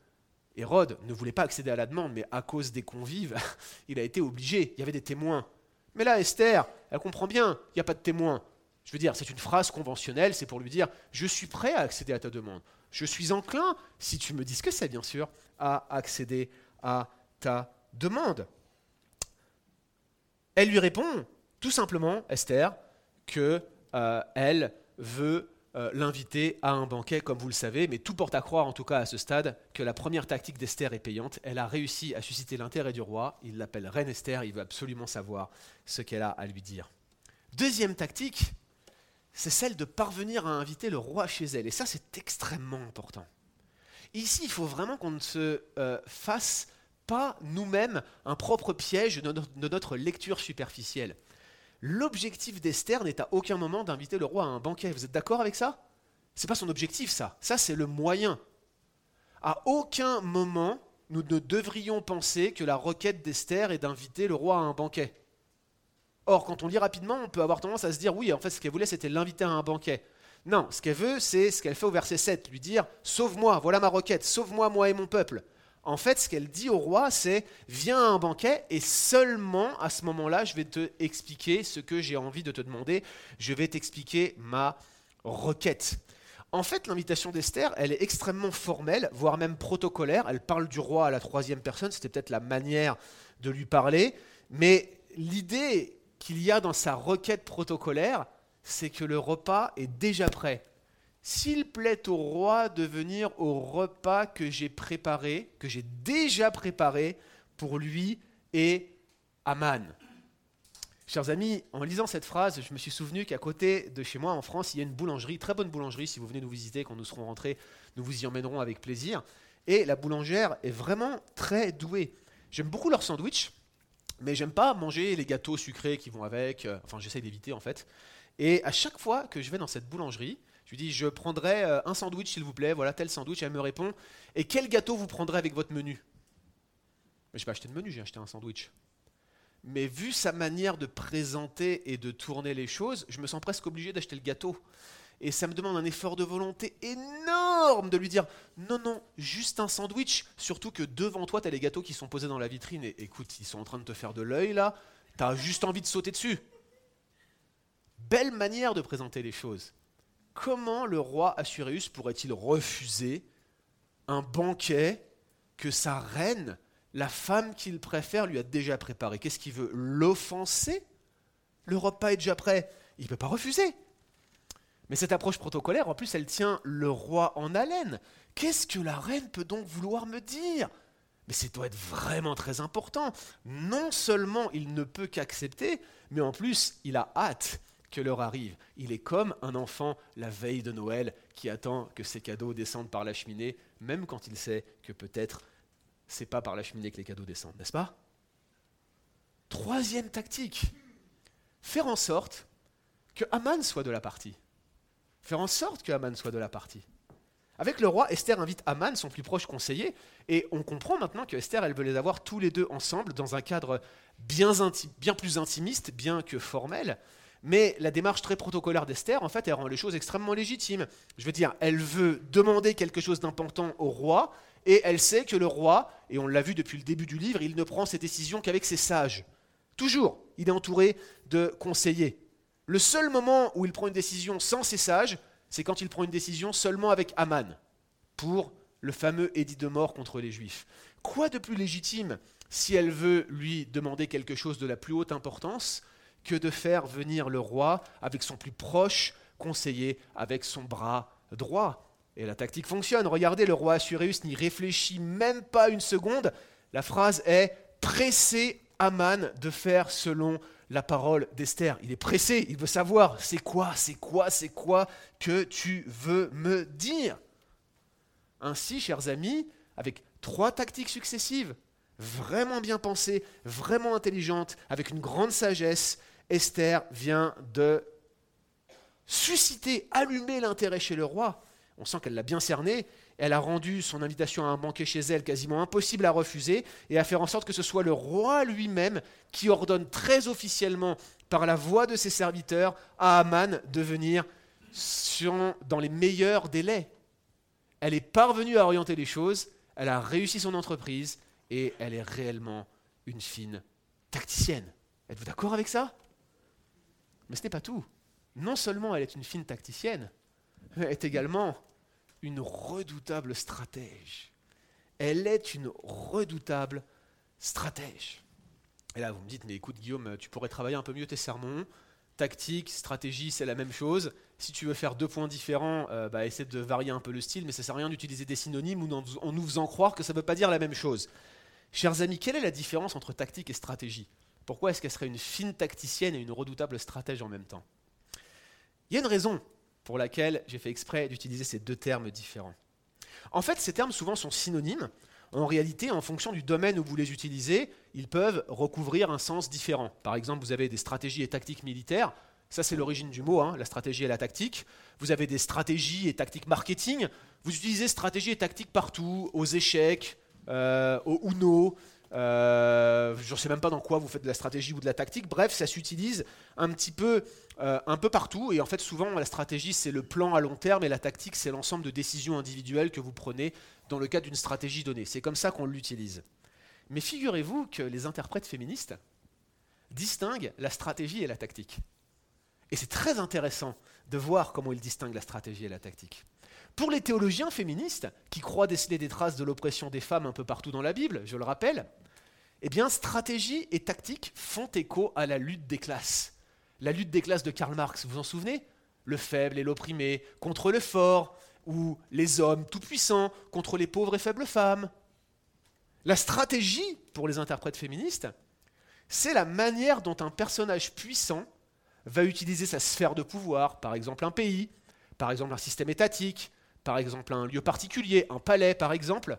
Hérode ne voulait pas accéder à la demande, mais à cause des convives, [laughs] il a été obligé. Il y avait des témoins. Mais là, Esther, elle comprend bien, il n'y a pas de témoins. Je veux dire, c'est une phrase conventionnelle, c'est pour lui dire Je suis prêt à accéder à ta demande. Je suis enclin, si tu me dis ce que c'est, bien sûr, à accéder à ta demande. Elle lui répond, tout simplement, Esther, que euh, elle veut euh, l'inviter à un banquet, comme vous le savez, mais tout porte à croire, en tout cas à ce stade, que la première tactique d'Esther est payante. Elle a réussi à susciter l'intérêt du roi, il l'appelle Reine Esther, il veut absolument savoir ce qu'elle a à lui dire. Deuxième tactique, c'est celle de parvenir à inviter le roi chez elle, et ça c'est extrêmement important. Ici, il faut vraiment qu'on ne se euh, fasse pas nous-mêmes un propre piège de notre lecture superficielle. L'objectif d'Esther n'est à aucun moment d'inviter le roi à un banquet. Vous êtes d'accord avec ça? C'est pas son objectif, ça. Ça, c'est le moyen. À aucun moment, nous ne devrions penser que la requête d'Esther est d'inviter le roi à un banquet. Or, quand on lit rapidement, on peut avoir tendance à se dire oui, en fait, ce qu'elle voulait, c'était l'inviter à un banquet. Non, ce qu'elle veut, c'est ce qu'elle fait au verset 7, lui dire Sauve-moi, voilà ma requête, sauve-moi, moi et mon peuple. En fait, ce qu'elle dit au roi, c'est Viens à un banquet et seulement à ce moment-là, je vais te expliquer ce que j'ai envie de te demander. Je vais t'expliquer ma requête. En fait, l'invitation d'Esther, elle est extrêmement formelle, voire même protocolaire. Elle parle du roi à la troisième personne, c'était peut-être la manière de lui parler. Mais l'idée qu'il y a dans sa requête protocolaire, c'est que le repas est déjà prêt. S'il plaît au roi de venir au repas que j'ai préparé, que j'ai déjà préparé pour lui et Aman. Chers amis, en lisant cette phrase, je me suis souvenu qu'à côté de chez moi, en France, il y a une boulangerie, très bonne boulangerie. Si vous venez nous visiter quand nous serons rentrés, nous vous y emmènerons avec plaisir. Et la boulangère est vraiment très douée. J'aime beaucoup leur sandwich, mais j'aime pas manger les gâteaux sucrés qui vont avec. Enfin, j'essaie d'éviter en fait. Et à chaque fois que je vais dans cette boulangerie, je lui dis, je prendrai euh, un sandwich s'il vous plaît, voilà tel sandwich. Elle me répond, et quel gâteau vous prendrez avec votre menu? Je n'ai pas acheté de menu, j'ai acheté un sandwich. Mais vu sa manière de présenter et de tourner les choses, je me sens presque obligé d'acheter le gâteau. Et ça me demande un effort de volonté énorme de lui dire non, non, juste un sandwich. Surtout que devant toi, tu as les gâteaux qui sont posés dans la vitrine. Et écoute, ils sont en train de te faire de l'œil là. Tu as juste envie de sauter dessus. Belle manière de présenter les choses. Comment le roi Assuréus pourrait-il refuser un banquet que sa reine, la femme qu'il préfère, lui a déjà préparé? Qu'est-ce qu'il veut? L'offenser? Le repas est déjà prêt. Il ne peut pas refuser. Mais cette approche protocolaire, en plus, elle tient le roi en haleine. Qu'est-ce que la reine peut donc vouloir me dire? Mais ça doit être vraiment très important. Non seulement il ne peut qu'accepter, mais en plus, il a hâte que l'heure arrive. Il est comme un enfant la veille de Noël qui attend que ses cadeaux descendent par la cheminée, même quand il sait que peut-être c'est pas par la cheminée que les cadeaux descendent, n'est-ce pas? Troisième tactique, faire en sorte que Aman soit de la partie faire en sorte que Aman soit de la partie. Avec le roi, Esther invite Aman, son plus proche conseiller, et on comprend maintenant que Esther, elle veut les avoir tous les deux ensemble dans un cadre bien, bien plus intimiste, bien que formel. Mais la démarche très protocolaire d'Esther, en fait, elle rend les choses extrêmement légitimes. Je veux dire, elle veut demander quelque chose d'important au roi, et elle sait que le roi, et on l'a vu depuis le début du livre, il ne prend ses décisions qu'avec ses sages. Toujours, il est entouré de conseillers. Le seul moment où il prend une décision sans ses sages, c'est quand il prend une décision seulement avec Aman, pour le fameux édit de mort contre les Juifs. Quoi de plus légitime si elle veut lui demander quelque chose de la plus haute importance que de faire venir le roi avec son plus proche conseiller, avec son bras droit Et la tactique fonctionne. Regardez, le roi Assuréus n'y réfléchit même pas une seconde. La phrase est presser Aman de faire selon la parole d'Esther. Il est pressé, il veut savoir, c'est quoi, c'est quoi, c'est quoi que tu veux me dire? Ainsi, chers amis, avec trois tactiques successives, vraiment bien pensées, vraiment intelligentes, avec une grande sagesse, Esther vient de susciter, allumer l'intérêt chez le roi. On sent qu'elle l'a bien cerné, elle a rendu son invitation à un banquet chez elle quasiment impossible à refuser et à faire en sorte que ce soit le roi lui-même qui ordonne très officiellement par la voix de ses serviteurs à Aman de venir dans les meilleurs délais. Elle est parvenue à orienter les choses, elle a réussi son entreprise et elle est réellement une fine tacticienne. Êtes-vous d'accord avec ça? Mais ce n'est pas tout. Non seulement elle est une fine tacticienne, elle est également une redoutable stratège. Elle est une redoutable stratège. Et là, vous me dites, mais écoute Guillaume, tu pourrais travailler un peu mieux tes sermons. Tactique, stratégie, c'est la même chose. Si tu veux faire deux points différents, euh, bah, essaie de varier un peu le style, mais ça ne sert à rien d'utiliser des synonymes ou en nous faisant croire que ça ne veut pas dire la même chose. Chers amis, quelle est la différence entre tactique et stratégie? Pourquoi est-ce qu'elle serait une fine tacticienne et une redoutable stratège en même temps? Il y a une raison pour laquelle j'ai fait exprès d'utiliser ces deux termes différents. En fait, ces termes souvent sont synonymes. En réalité, en fonction du domaine où vous les utilisez, ils peuvent recouvrir un sens différent. Par exemple, vous avez des stratégies et tactiques militaires. Ça, c'est l'origine du mot, hein, la stratégie et la tactique. Vous avez des stratégies et tactiques marketing. Vous utilisez stratégie et tactique partout, aux échecs, euh, au Uno, euh, je ne sais même pas dans quoi vous faites de la stratégie ou de la tactique. Bref, ça s'utilise un petit peu, euh, un peu partout. Et en fait, souvent, la stratégie, c'est le plan à long terme et la tactique, c'est l'ensemble de décisions individuelles que vous prenez dans le cadre d'une stratégie donnée. C'est comme ça qu'on l'utilise. Mais figurez-vous que les interprètes féministes distinguent la stratégie et la tactique. Et c'est très intéressant de voir comment ils distinguent la stratégie et la tactique. Pour les théologiens féministes, qui croient déceler des traces de l'oppression des femmes un peu partout dans la Bible, je le rappelle, eh bien, stratégie et tactique font écho à la lutte des classes. La lutte des classes de Karl Marx, vous vous en souvenez? Le faible et l'opprimé contre le fort, ou les hommes tout-puissants contre les pauvres et faibles femmes. La stratégie, pour les interprètes féministes, c'est la manière dont un personnage puissant va utiliser sa sphère de pouvoir, par exemple un pays, par exemple un système étatique, par exemple un lieu particulier, un palais par exemple,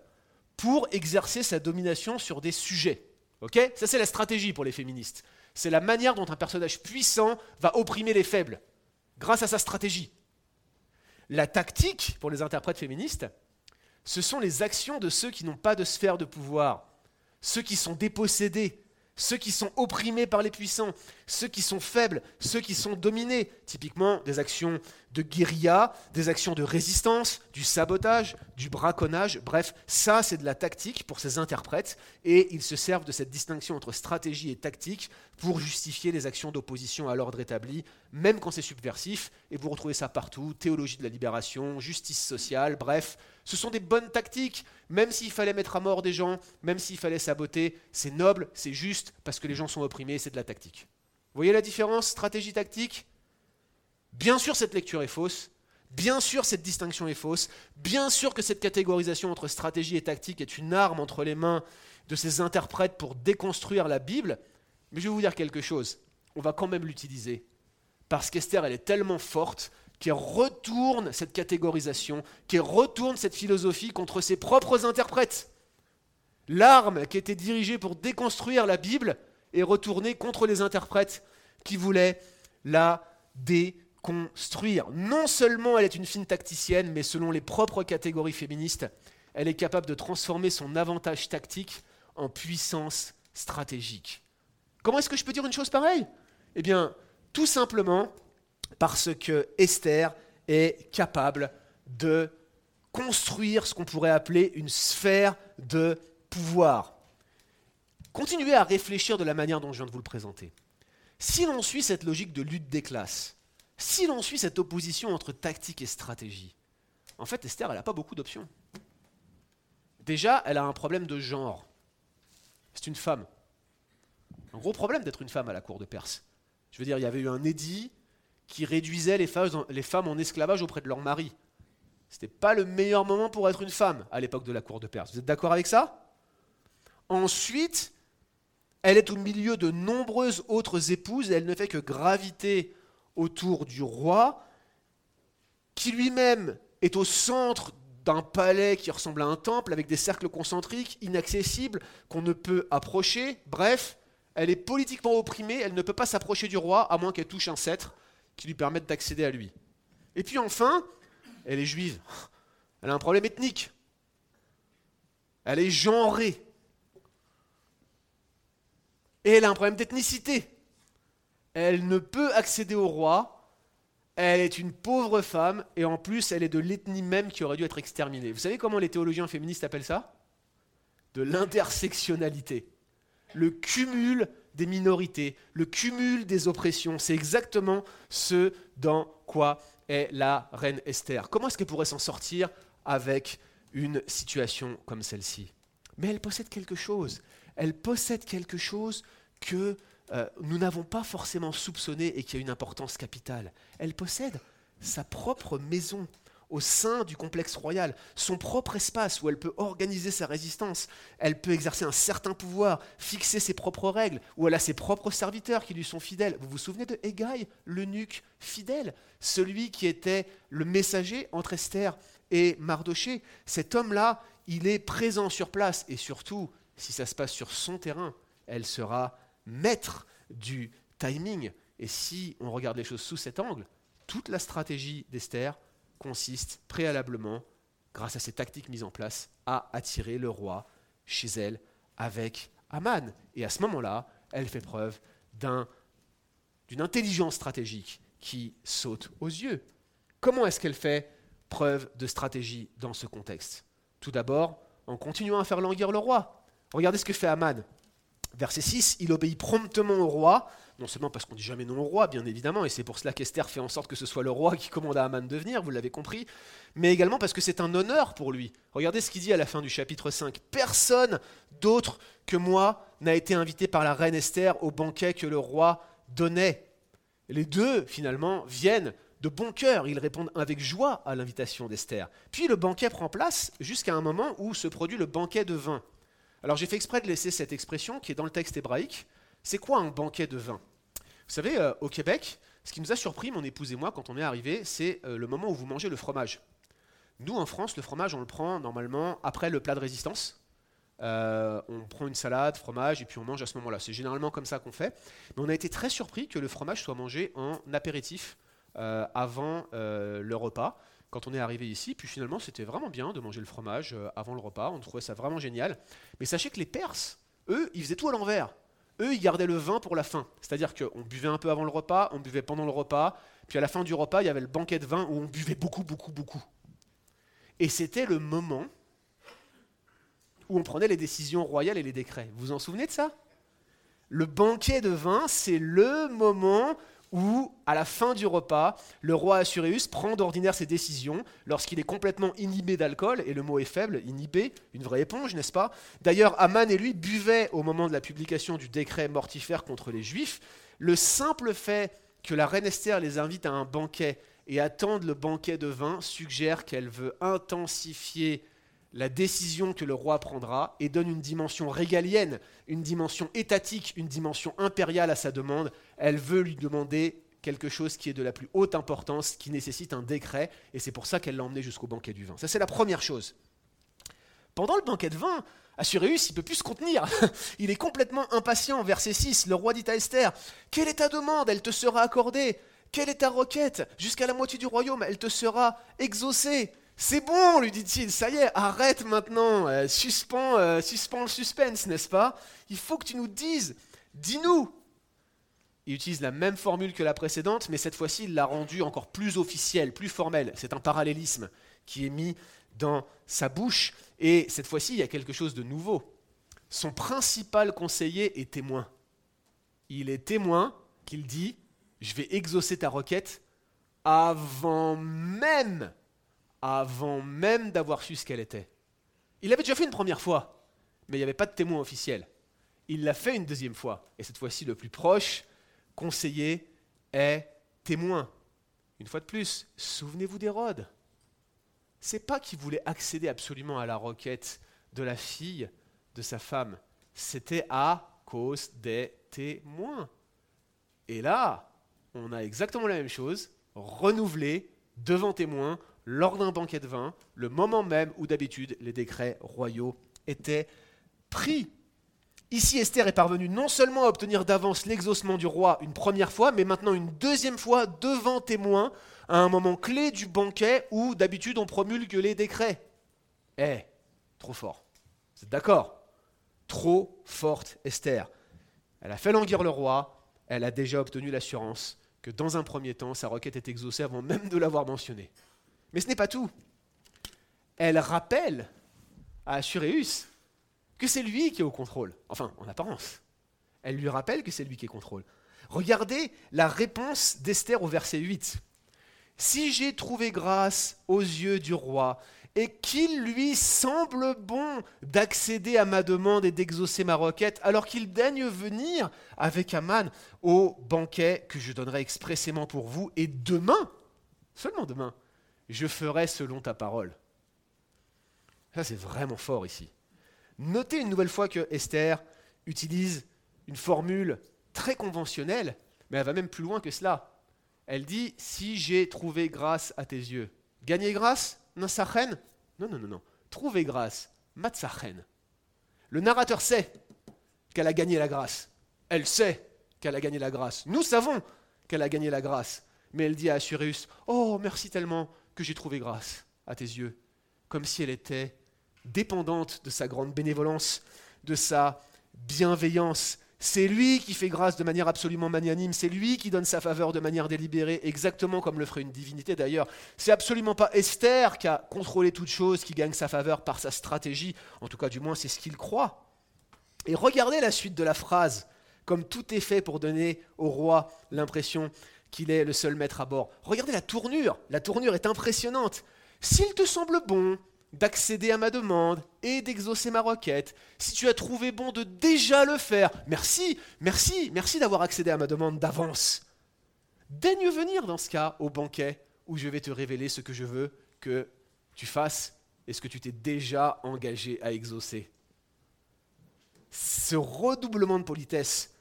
pour exercer sa domination sur des sujets. Ok? Ça c'est la stratégie pour les féministes. C'est la manière dont un personnage puissant va opprimer les faibles, grâce à sa stratégie. La tactique, pour les interprètes féministes, ce sont les actions de ceux qui n'ont pas de sphère de pouvoir, ceux qui sont dépossédés, ceux qui sont opprimés par les puissants, ceux qui sont faibles, ceux qui sont dominés. Typiquement des actions de guérilla, des actions de résistance, du sabotage, du braconnage. Bref, ça c'est de la tactique pour ces interprètes et ils se servent de cette distinction entre stratégie et tactique pour justifier les actions d'opposition à l'ordre établi, même quand c'est subversif. Et vous retrouvez ça partout, théologie de la libération, justice sociale, bref, ce sont des bonnes tactiques, même s'il fallait mettre à mort des gens, même s'il fallait saboter, c'est noble, c'est juste, parce que les gens sont opprimés, c'est de la tactique. Vous voyez la différence stratégie-tactique Bien sûr, cette lecture est fausse. Bien sûr, cette distinction est fausse. Bien sûr que cette catégorisation entre stratégie et tactique est une arme entre les mains de ces interprètes pour déconstruire la Bible. Mais je vais vous dire quelque chose. On va quand même l'utiliser. Parce qu'Esther, elle est tellement forte qui retourne cette catégorisation, qui retourne cette philosophie contre ses propres interprètes. L'arme qui était dirigée pour déconstruire la Bible est retournée contre les interprètes qui voulaient la déconstruire. Non seulement elle est une fine tacticienne, mais selon les propres catégories féministes, elle est capable de transformer son avantage tactique en puissance stratégique. Comment est-ce que je peux dire une chose pareille? Eh bien, tout simplement parce que Esther est capable de construire ce qu'on pourrait appeler une sphère de pouvoir. Continuez à réfléchir de la manière dont je viens de vous le présenter. Si l'on suit cette logique de lutte des classes, si l'on suit cette opposition entre tactique et stratégie, en fait, Esther, elle n'a pas beaucoup d'options. Déjà, elle a un problème de genre. C'est une femme. Un gros problème d'être une femme à la cour de Perse. Je veux dire, il y avait eu un édit qui réduisait les femmes, en esclavage auprès de leur mari. Ce n'était pas le meilleur moment pour être une femme à l'époque de la cour de Perse. Vous êtes d'accord avec ça? Ensuite, elle est au milieu de nombreuses autres épouses et elle ne fait que graviter autour du roi, qui lui-même est au centre d'un palais qui ressemble à un temple avec des cercles concentriques inaccessibles qu'on ne peut approcher. Bref, elle est politiquement opprimée, elle ne peut pas s'approcher du roi à moins qu'elle touche un sceptre qui lui permettent d'accéder à lui. Et puis enfin, elle est juive. Elle a un problème ethnique. Elle est genrée. Et elle a un problème d'ethnicité. Elle ne peut accéder au roi. Elle est une pauvre femme et en plus elle est de l'ethnie même qui aurait dû être exterminée. Vous savez comment les théologiens féministes appellent ça? De l'intersectionnalité. Le cumul des minorités, le cumul des oppressions. C'est exactement ce dans quoi est la reine Esther. Comment est-ce qu'elle pourrait s'en sortir avec une situation comme celle-ci? Mais elle possède quelque chose. Elle possède quelque chose que euh, nous n'avons pas forcément soupçonné et qui a une importance capitale. Elle possède sa propre maison au sein du complexe royal, son propre espace où elle peut organiser sa résistance, elle peut exercer un certain pouvoir, fixer ses propres règles, où elle a ses propres serviteurs qui lui sont fidèles. Vous vous souvenez de Hégaï, l'eunuque fidèle, celui qui était le messager entre Esther et Mardoché Cet homme-là, il est présent sur place, et surtout, si ça se passe sur son terrain, elle sera maître du timing. Et si on regarde les choses sous cet angle, toute la stratégie d'Esther consiste préalablement, grâce à ces tactiques mises en place, à attirer le roi chez elle avec Aman. Et à ce moment-là, elle fait preuve d'une intelligence stratégique qui saute aux yeux. Comment est-ce qu'elle fait preuve de stratégie dans ce contexte? Tout d'abord, en continuant à faire languir le roi. Regardez ce que fait Aman. Verset 6, il obéit promptement au roi, non seulement parce qu'on dit jamais non au roi, bien évidemment, et c'est pour cela qu'Esther fait en sorte que ce soit le roi qui commande à Aman de venir, vous l'avez compris, mais également parce que c'est un honneur pour lui. Regardez ce qu'il dit à la fin du chapitre 5. Personne d'autre que moi n'a été invité par la reine Esther au banquet que le roi donnait. Les deux, finalement, viennent de bon cœur, ils répondent avec joie à l'invitation d'Esther. Puis le banquet prend place jusqu'à un moment où se produit le banquet de vin. Alors j'ai fait exprès de laisser cette expression qui est dans le texte hébraïque. C'est quoi un banquet de vin? Vous savez, euh, au Québec, ce qui nous a surpris, mon épouse et moi, quand on est arrivé, c'est euh, le moment où vous mangez le fromage. Nous, en France, le fromage, on le prend normalement après le plat de résistance. Euh, on prend une salade, fromage, et puis on mange à ce moment-là. C'est généralement comme ça qu'on fait. Mais on a été très surpris que le fromage soit mangé en apéritif avant le repas quand on est arrivé ici. Puis finalement, c'était vraiment bien de manger le fromage avant le repas. On trouvait ça vraiment génial. Mais sachez que les Perses, eux, ils faisaient tout à l'envers. Eux, ils gardaient le vin pour la fin. C'est-à-dire qu'on buvait un peu avant le repas, on buvait pendant le repas, puis à la fin du repas, il y avait le banquet de vin où on buvait beaucoup, beaucoup, beaucoup. Et c'était le moment où on prenait les décisions royales et les décrets. Vous vous en souvenez de ça? Le banquet de vin, c'est le moment où, à la fin du repas, le roi Assuréus prend d'ordinaire ses décisions lorsqu'il est complètement inhibé d'alcool, et le mot est faible, inhibé, une vraie éponge, n'est-ce pas? D'ailleurs, Aman et lui buvaient au moment de la publication du décret mortifère contre les Juifs. Le simple fait que la reine Esther les invite à un banquet et attendent le banquet de vin suggère qu'elle veut intensifier la décision que le roi prendra et donne une dimension régalienne, une dimension étatique, une dimension impériale à sa demande. Elle veut lui demander quelque chose qui est de la plus haute importance, qui nécessite un décret, et c'est pour ça qu'elle l'a emmené jusqu'au banquet du vin. Ça, c'est la première chose. Pendant le banquet de vin, Assuréus, il ne peut plus se contenir. [laughs] Il est complètement impatient. Verset 6, le roi dit à Esther, Quelle est ta demande? Elle te sera accordée. Quelle est ta requête? Jusqu'à la moitié du royaume, elle te sera exaucée. C'est bon, lui dit-il, ça y est, arrête maintenant, euh, euh, le suspense, n'est-ce pas? Il faut que tu nous dises, dis-nous. Il utilise la même formule que la précédente, mais cette fois-ci, il l'a rendue encore plus officielle, plus formelle. C'est un parallélisme qui est mis dans sa bouche, et cette fois-ci, il y a quelque chose de nouveau. Son principal conseiller est témoin. Il est témoin qu'il dit je vais exaucer ta requête avant même, avant même d'avoir su ce qu'elle était. Il l'avait déjà fait une première fois, mais il n'y avait pas de témoin officiel. Il l'a fait une deuxième fois, et cette fois-ci, le plus proche conseiller est témoin. Une fois de plus, souvenez-vous d'Hérode. C'est pas qu'il voulait accéder absolument à la requête de la fille de sa femme, c'était à cause des témoins. Et là, on a exactement la même chose, renouvelée devant témoins lors d'un banquet de vin, le moment même où d'habitude les décrets royaux étaient pris. Ici, Esther est parvenue non seulement à obtenir d'avance l'exaucement du roi une première fois, mais maintenant une deuxième fois devant témoins, à un moment clé du banquet où d'habitude on promulgue les décrets. Eh, trop fort. Vous êtes d'accord? Trop forte Esther. Elle a fait languir le roi, elle a déjà obtenu l'assurance que dans un premier temps, sa requête est exaucée avant même de l'avoir mentionnée. Mais ce n'est pas tout. Elle rappelle à Assuréus que c'est lui qui est au contrôle. Enfin, en apparence. Elle lui rappelle que c'est lui qui est au contrôle. Regardez la réponse d'Esther au verset 8. Si j'ai trouvé grâce aux yeux du roi, et qu'il lui semble bon d'accéder à ma demande et d'exaucer ma requête, alors qu'il daigne venir avec Aman au banquet que je donnerai expressément pour vous, et demain, seulement demain, je ferai selon ta parole. Ça, c'est vraiment fort ici. Notez une nouvelle fois que Esther utilise une formule très conventionnelle, mais elle va même plus loin que cela. Elle dit Si j'ai trouvé grâce à tes yeux. Gagner grâce Non, non, non, non. Trouver grâce. Matsachen. Le narrateur sait qu'elle a gagné la grâce. Elle sait qu'elle a gagné la grâce. Nous savons qu'elle a gagné la grâce. Mais elle dit à Assuréus Oh, merci tellement que j'ai trouvé grâce à tes yeux. Comme si elle était dépendante de sa grande bénévolence, de sa bienveillance, c'est lui qui fait grâce de manière absolument magnanime, c'est lui qui donne sa faveur de manière délibérée, exactement comme le ferait une divinité d'ailleurs. C'est absolument pas Esther qui a contrôlé toute chose, qui gagne sa faveur par sa stratégie, en tout cas du moins c'est ce qu'il croit. Et regardez la suite de la phrase, comme tout est fait pour donner au roi l'impression qu'il est le seul maître à bord. Regardez la tournure, la tournure est impressionnante. S'il te semble bon, d'accéder à ma demande et d'exaucer ma requête. Si tu as trouvé bon de déjà le faire, merci, merci, merci d'avoir accédé à ma demande d'avance. Daigne venir dans ce cas au banquet où je vais te révéler ce que je veux que tu fasses et ce que tu t'es déjà engagé à exaucer. Ce redoublement de politesse,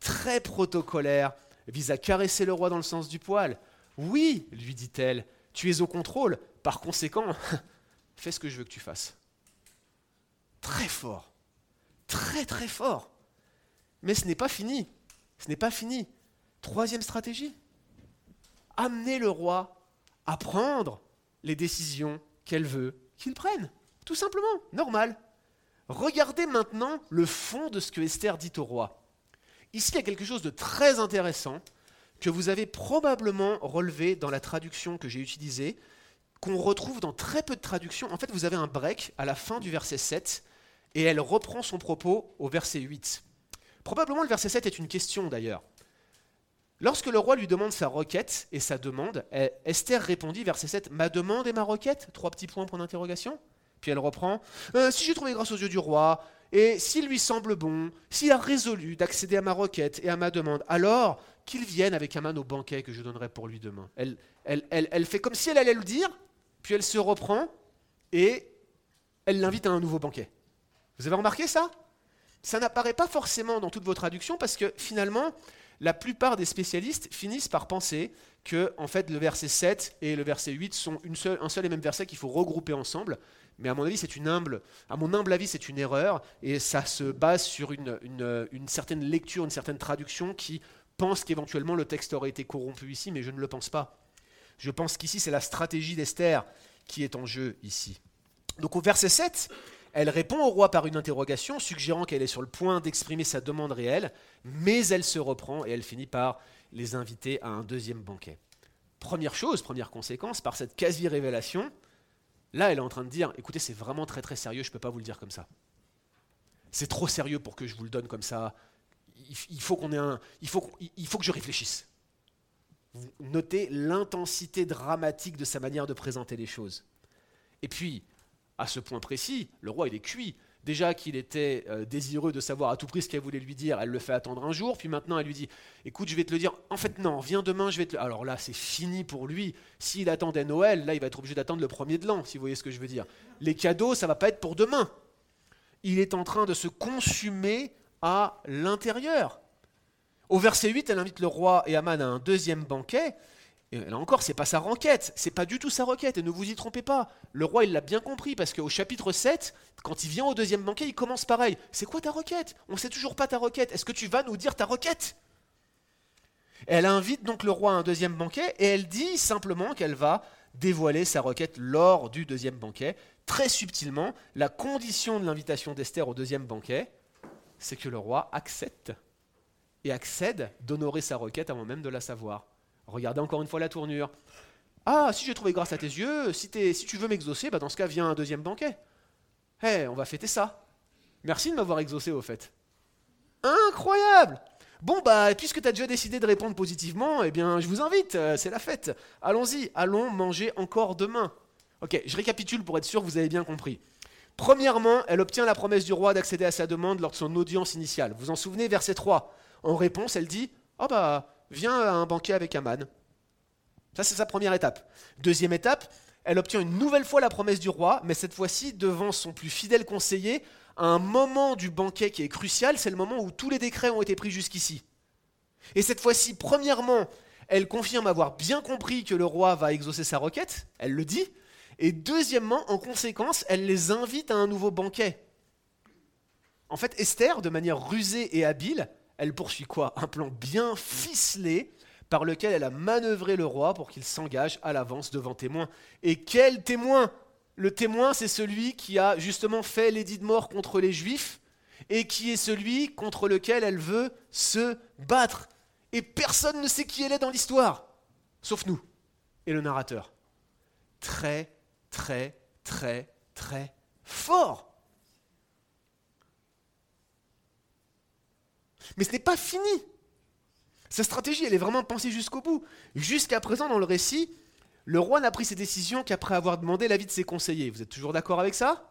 très protocolaire, vise à caresser le roi dans le sens du poil. Oui, lui dit-elle, tu es au contrôle, par conséquent, [laughs] fais ce que je veux que tu fasses. Très fort. Très très fort. Mais ce n'est pas fini. Ce n'est pas fini. Troisième stratégie. Amener le roi à prendre les décisions qu'elle veut qu'il prenne. Tout simplement, normal. Regardez maintenant le fond de ce que Esther dit au roi. Ici, il y a quelque chose de très intéressant que vous avez probablement relevé dans la traduction que j'ai utilisée, qu'on retrouve dans très peu de traductions. En fait, vous avez un break à la fin du verset 7, et elle reprend son propos au verset 8. Probablement le verset 7 est une question d'ailleurs. Lorsque le roi lui demande sa requête et sa demande, Esther répondit, verset 7, Ma demande et ma requête? Trois petits points pour d'interrogation. Puis elle reprend, euh, Si j'ai trouvé grâce aux yeux du roi, et s'il lui semble bon, s'il a résolu d'accéder à ma requête et à ma demande, alors qu'il vienne avec un man au banquet que je donnerai pour lui demain. Elle, elle, elle, fait comme si elle allait le dire, puis elle se reprend et elle l'invite à un nouveau banquet. Vous avez remarqué ça? Ça n'apparaît pas forcément dans toutes vos traductions parce que finalement, la plupart des spécialistes finissent par penser que en fait, le verset 7 et le verset 8 sont un seul et même verset qu'il faut regrouper ensemble. Mais à mon humble avis, c'est une erreur et ça se base sur une, une, certaine lecture, une certaine traduction qui pense qu'éventuellement le texte aurait été corrompu ici, mais je ne le pense pas. Je pense qu'ici, c'est la stratégie d'Esther qui est en jeu ici. Donc au verset 7, elle répond au roi par une interrogation, suggérant qu'elle est sur le point d'exprimer sa demande réelle, mais elle se reprend et elle finit par les inviter à un deuxième banquet. Première chose, première conséquence, par cette quasi-révélation, là elle est en train de dire, écoutez, c'est vraiment très très sérieux, je ne peux pas vous le dire comme ça. C'est trop sérieux pour que je vous le donne comme ça. Il faut qu'on ait un, il faut, que je réfléchisse. Notez l'intensité dramatique de sa manière de présenter les choses. Et puis, à ce point précis, le roi il est cuit. Déjà qu'il était euh, désireux de savoir à tout prix ce qu'elle voulait lui dire, elle le fait attendre un jour, puis maintenant elle lui dit Écoute, je vais te le dire. En fait, non, viens demain, je vais te le. Alors là, c'est fini pour lui. S'il attendait Noël, là, il va être obligé d'attendre le premier de l'an, si vous voyez ce que je veux dire. Les cadeaux, ça va pas être pour demain. Il est en train de se consumer à l'intérieur. Au verset 8, elle invite le roi et Aman à un deuxième banquet. Et là encore, c'est pas sa requête, c'est pas du tout sa requête, et ne vous y trompez pas. Le roi, il l'a bien compris, parce qu'au chapitre 7, quand il vient au deuxième banquet, il commence pareil. C'est quoi ta requête? On sait toujours pas ta requête. Est-ce que tu vas nous dire ta requête? Elle invite donc le roi à un deuxième banquet, et elle dit simplement qu'elle va dévoiler sa requête lors du deuxième banquet. Très subtilement, la condition de l'invitation d'Esther au deuxième banquet, c'est que le roi accepte et accède d'honorer sa requête avant même de la savoir. Regardez encore une fois la tournure. Ah, si j'ai trouvé grâce à tes yeux, si, tu veux m'exaucer, bah dans ce cas, viens un deuxième banquet. Hé, on va fêter ça. Merci de m'avoir exaucé au fait. Incroyable Bon, bah, puisque tu as déjà décidé de répondre positivement, eh bien, je vous invite, euh, c'est la fête. Allons-y, allons manger encore demain. Ok, je récapitule pour être sûr que vous avez bien compris. Premièrement, elle obtient la promesse du roi d'accéder à sa demande lors de son audience initiale. Vous en souvenez, verset 3. En réponse, elle dit Ah, bah, viens à un banquet avec Aman. Ça, c'est sa première étape. Deuxième étape, elle obtient une nouvelle fois la promesse du roi, mais cette fois-ci devant son plus fidèle conseiller, à un moment du banquet qui est crucial, c'est le moment où tous les décrets ont été pris jusqu'ici. Et cette fois-ci, premièrement, elle confirme avoir bien compris que le roi va exaucer sa requête, elle le dit, et deuxièmement, en conséquence, elle les invite à un nouveau banquet. En fait, Esther, de manière rusée et habile, elle poursuit quoi? Un plan bien ficelé par lequel elle a manœuvré le roi pour qu'il s'engage à l'avance devant témoin. Et quel témoin? Le témoin, c'est celui qui a justement fait l'édit de mort contre les Juifs et qui est celui contre lequel elle veut se battre. Et personne ne sait qui elle est dans l'histoire, sauf nous et le narrateur. Très, très, très, très fort. Mais ce n'est pas fini. Sa stratégie, elle est vraiment pensée jusqu'au bout. Jusqu'à présent, dans le récit, le roi n'a pris ses décisions qu'après avoir demandé l'avis de ses conseillers. Vous êtes toujours d'accord avec ça?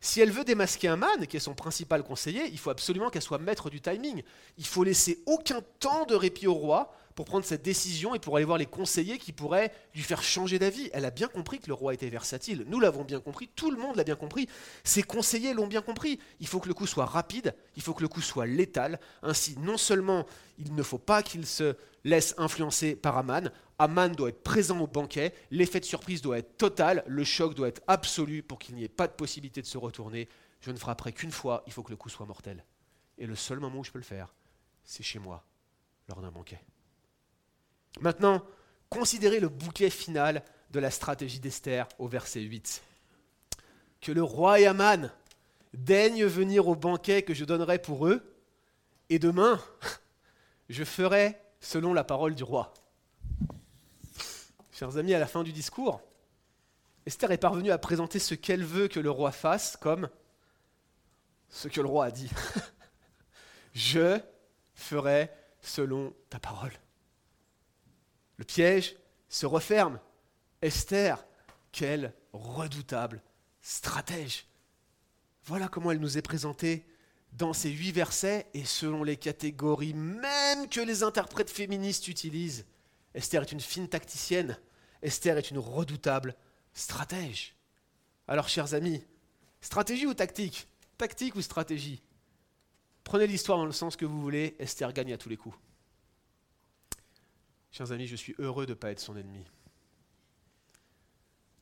Si elle veut démasquer un man, qui est son principal conseiller, il faut absolument qu'elle soit maître du timing. Il faut laisser aucun temps de répit au roi pour prendre cette décision et pour aller voir les conseillers qui pourraient lui faire changer d'avis. Elle a bien compris que le roi était versatile. Nous l'avons bien compris, tout le monde l'a bien compris. Ses conseillers l'ont bien compris. Il faut que le coup soit rapide, il faut que le coup soit létal. Ainsi, non seulement il ne faut pas qu'il se laisse influencer par Aman, Aman doit être présent au banquet, l'effet de surprise doit être total, le choc doit être absolu pour qu'il n'y ait pas de possibilité de se retourner. Je ne frapperai qu'une fois, il faut que le coup soit mortel. Et le seul moment où je peux le faire, c'est chez moi, lors d'un banquet. Maintenant, considérez le bouquet final de la stratégie d'Esther au verset 8. Que le roi et Aman daignent venir au banquet que je donnerai pour eux, et demain, [laughs] je ferai selon la parole du roi. Chers amis, à la fin du discours, Esther est parvenue à présenter ce qu'elle veut que le roi fasse comme ce que le roi a dit. [laughs] je ferai selon ta parole. Le piège se referme. Esther, quelle redoutable stratège. Voilà comment elle nous est présentée dans ces huit versets et selon les catégories même que les interprètes féministes utilisent. Esther est une fine tacticienne. Esther est une redoutable stratège. Alors, chers amis, stratégie ou tactique? Tactique ou stratégie? Prenez l'histoire dans le sens que vous voulez, Esther gagne à tous les coups. Chers amis, je suis heureux de ne pas être son ennemi.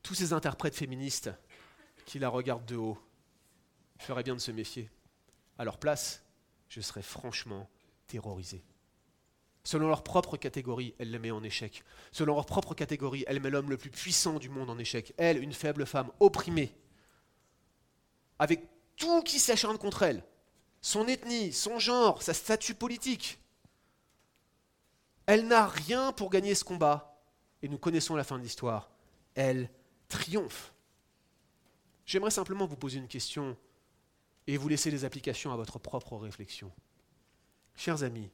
Tous ces interprètes féministes qui la regardent de haut feraient bien de se méfier. À leur place, je serais franchement terrorisé. Selon leur propre catégorie, elle le met en échec. Selon leur propre catégorie, elle met l'homme le plus puissant du monde en échec. Elle, une faible femme opprimée, avec tout qui s'acharne contre elle, son ethnie, son genre, sa statut politique. Elle n'a rien pour gagner ce combat, et nous connaissons la fin de l'histoire. Elle triomphe. J'aimerais simplement vous poser une question et vous laisser les applications à votre propre réflexion. Chers amis,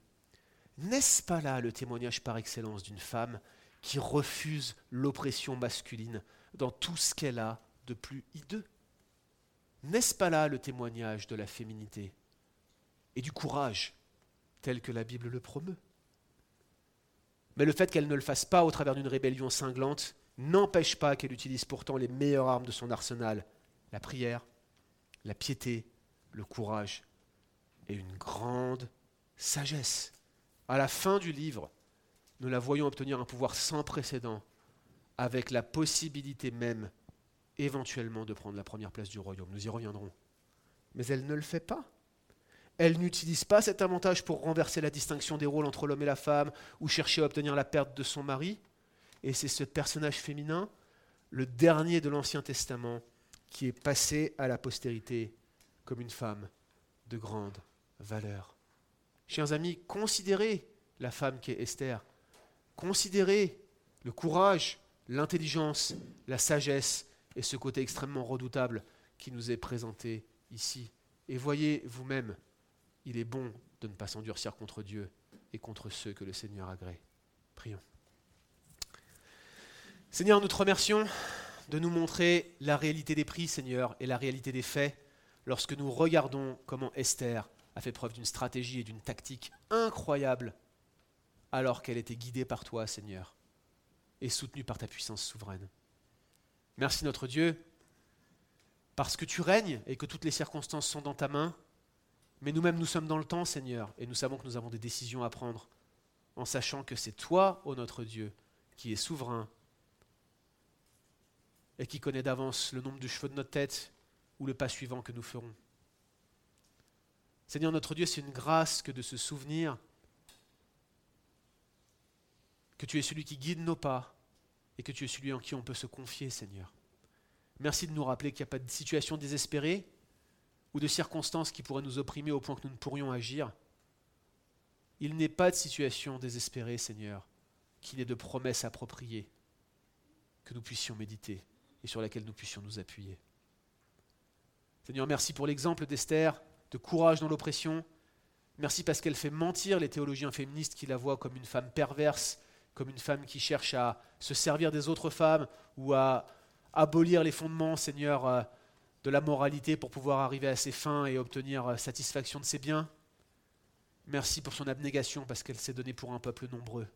n'est-ce pas là le témoignage par excellence d'une femme qui refuse l'oppression masculine dans tout ce qu'elle a de plus hideux? N'est-ce pas là le témoignage de la féminité et du courage tel que la Bible le promeut? Mais le fait qu'elle ne le fasse pas au travers d'une rébellion cinglante n'empêche pas qu'elle utilise pourtant les meilleures armes de son arsenal, la prière, la piété, le courage et une grande sagesse. À la fin du livre, nous la voyons obtenir un pouvoir sans précédent, avec la possibilité même, éventuellement, de prendre la première place du royaume. Nous y reviendrons. Mais elle ne le fait pas. Elle n'utilise pas cet avantage pour renverser la distinction des rôles entre l'homme et la femme, ou chercher à obtenir la perte de son mari. Et c'est ce personnage féminin, le dernier de l'Ancien Testament, qui est passé à la postérité comme une femme de grande valeur. Chers amis, considérez la femme qui est Esther. Considérez le courage, l'intelligence, la sagesse et ce côté extrêmement redoutable qui nous est présenté ici. Et voyez vous-même, il est bon de ne pas s'endurcir contre Dieu et contre ceux que le Seigneur agrée. Prions. Seigneur, nous te remercions de nous montrer la réalité des prix, Seigneur, et la réalité des faits lorsque nous regardons comment Esther a fait preuve d'une stratégie et d'une tactique incroyable alors qu'elle était guidée par toi, Seigneur, et soutenue par ta puissance souveraine. Merci notre Dieu, parce que tu règnes et que toutes les circonstances sont dans ta main, mais nous-mêmes nous sommes dans le temps, Seigneur, et nous savons que nous avons des décisions à prendre, en sachant que c'est toi, ô notre Dieu, qui es souverain et qui connaît d'avance le nombre de cheveux de notre tête ou le pas suivant que nous ferons. Seigneur notre Dieu, c'est une grâce que de se souvenir que tu es celui qui guide nos pas et que tu es celui en qui on peut se confier, Seigneur. Merci de nous rappeler qu'il n'y a pas de situation désespérée ou de circonstances qui pourraient nous opprimer au point que nous ne pourrions agir. Il n'est pas de situation désespérée, Seigneur, qu'il ait de promesses appropriées que nous puissions méditer et sur laquelle nous puissions nous appuyer. Seigneur, merci pour l'exemple d'Esther, de courage dans l'oppression. Merci parce qu'elle fait mentir les théologiens féministes qui la voient comme une femme perverse, comme une femme qui cherche à se servir des autres femmes ou à abolir les fondements, Seigneur, euh, de la moralité pour pouvoir arriver à ses fins et obtenir euh, satisfaction de ses biens. Merci pour son abnégation parce qu'elle s'est donnée pour un peuple nombreux.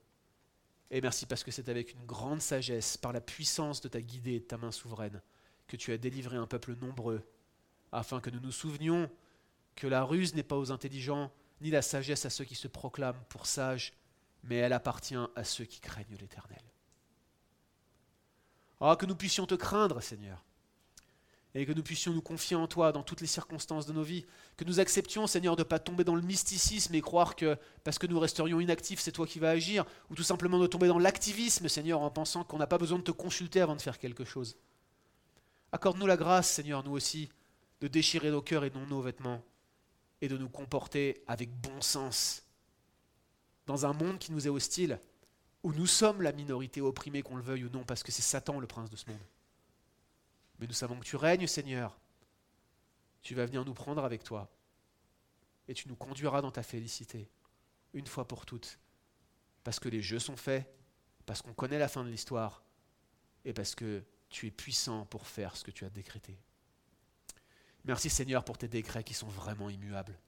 Et merci parce que c'est avec une grande sagesse, par la puissance de ta guidée et de ta main souveraine, que tu as délivré un peuple nombreux, afin que nous nous souvenions que la ruse n'est pas aux intelligents, ni la sagesse à ceux qui se proclament pour sages, mais elle appartient à ceux qui craignent l'Éternel. Ah, que nous puissions te craindre, Seigneur, et que nous puissions nous confier en toi dans toutes les circonstances de nos vies, que nous acceptions, Seigneur, de ne pas tomber dans le mysticisme et croire que parce que nous resterions inactifs, c'est toi qui vas agir, ou tout simplement de tomber dans l'activisme, Seigneur, en pensant qu'on n'a pas besoin de te consulter avant de faire quelque chose. Accorde-nous la grâce, Seigneur, nous aussi, de déchirer nos cœurs et non nos vêtements, et de nous comporter avec bon sens. Dans un monde qui nous est hostile, où nous sommes la minorité opprimée, qu'on le veuille ou non, parce que c'est Satan le prince de ce monde. Mais nous savons que tu règnes, Seigneur. Tu vas venir nous prendre avec toi. Et tu nous conduiras dans ta félicité, une fois pour toutes. Parce que les jeux sont faits, parce qu'on connaît la fin de l'histoire, et parce que tu es puissant pour faire ce que tu as décrété. Merci Seigneur pour tes décrets qui sont vraiment immuables.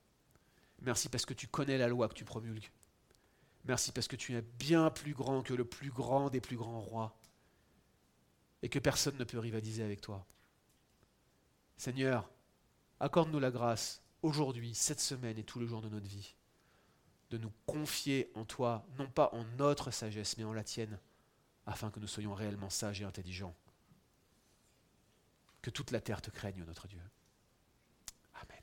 Merci parce que tu connais la loi que tu promulgues. Merci parce que tu es bien plus grand que le plus grand des plus grands rois et que personne ne peut rivaliser avec toi. Seigneur, accorde-nous la grâce aujourd'hui, cette semaine et tous les jours de notre vie, de nous confier en toi, non pas en notre sagesse, mais en la tienne, afin que nous soyons réellement sages et intelligents. Que toute la terre te craigne, notre Dieu.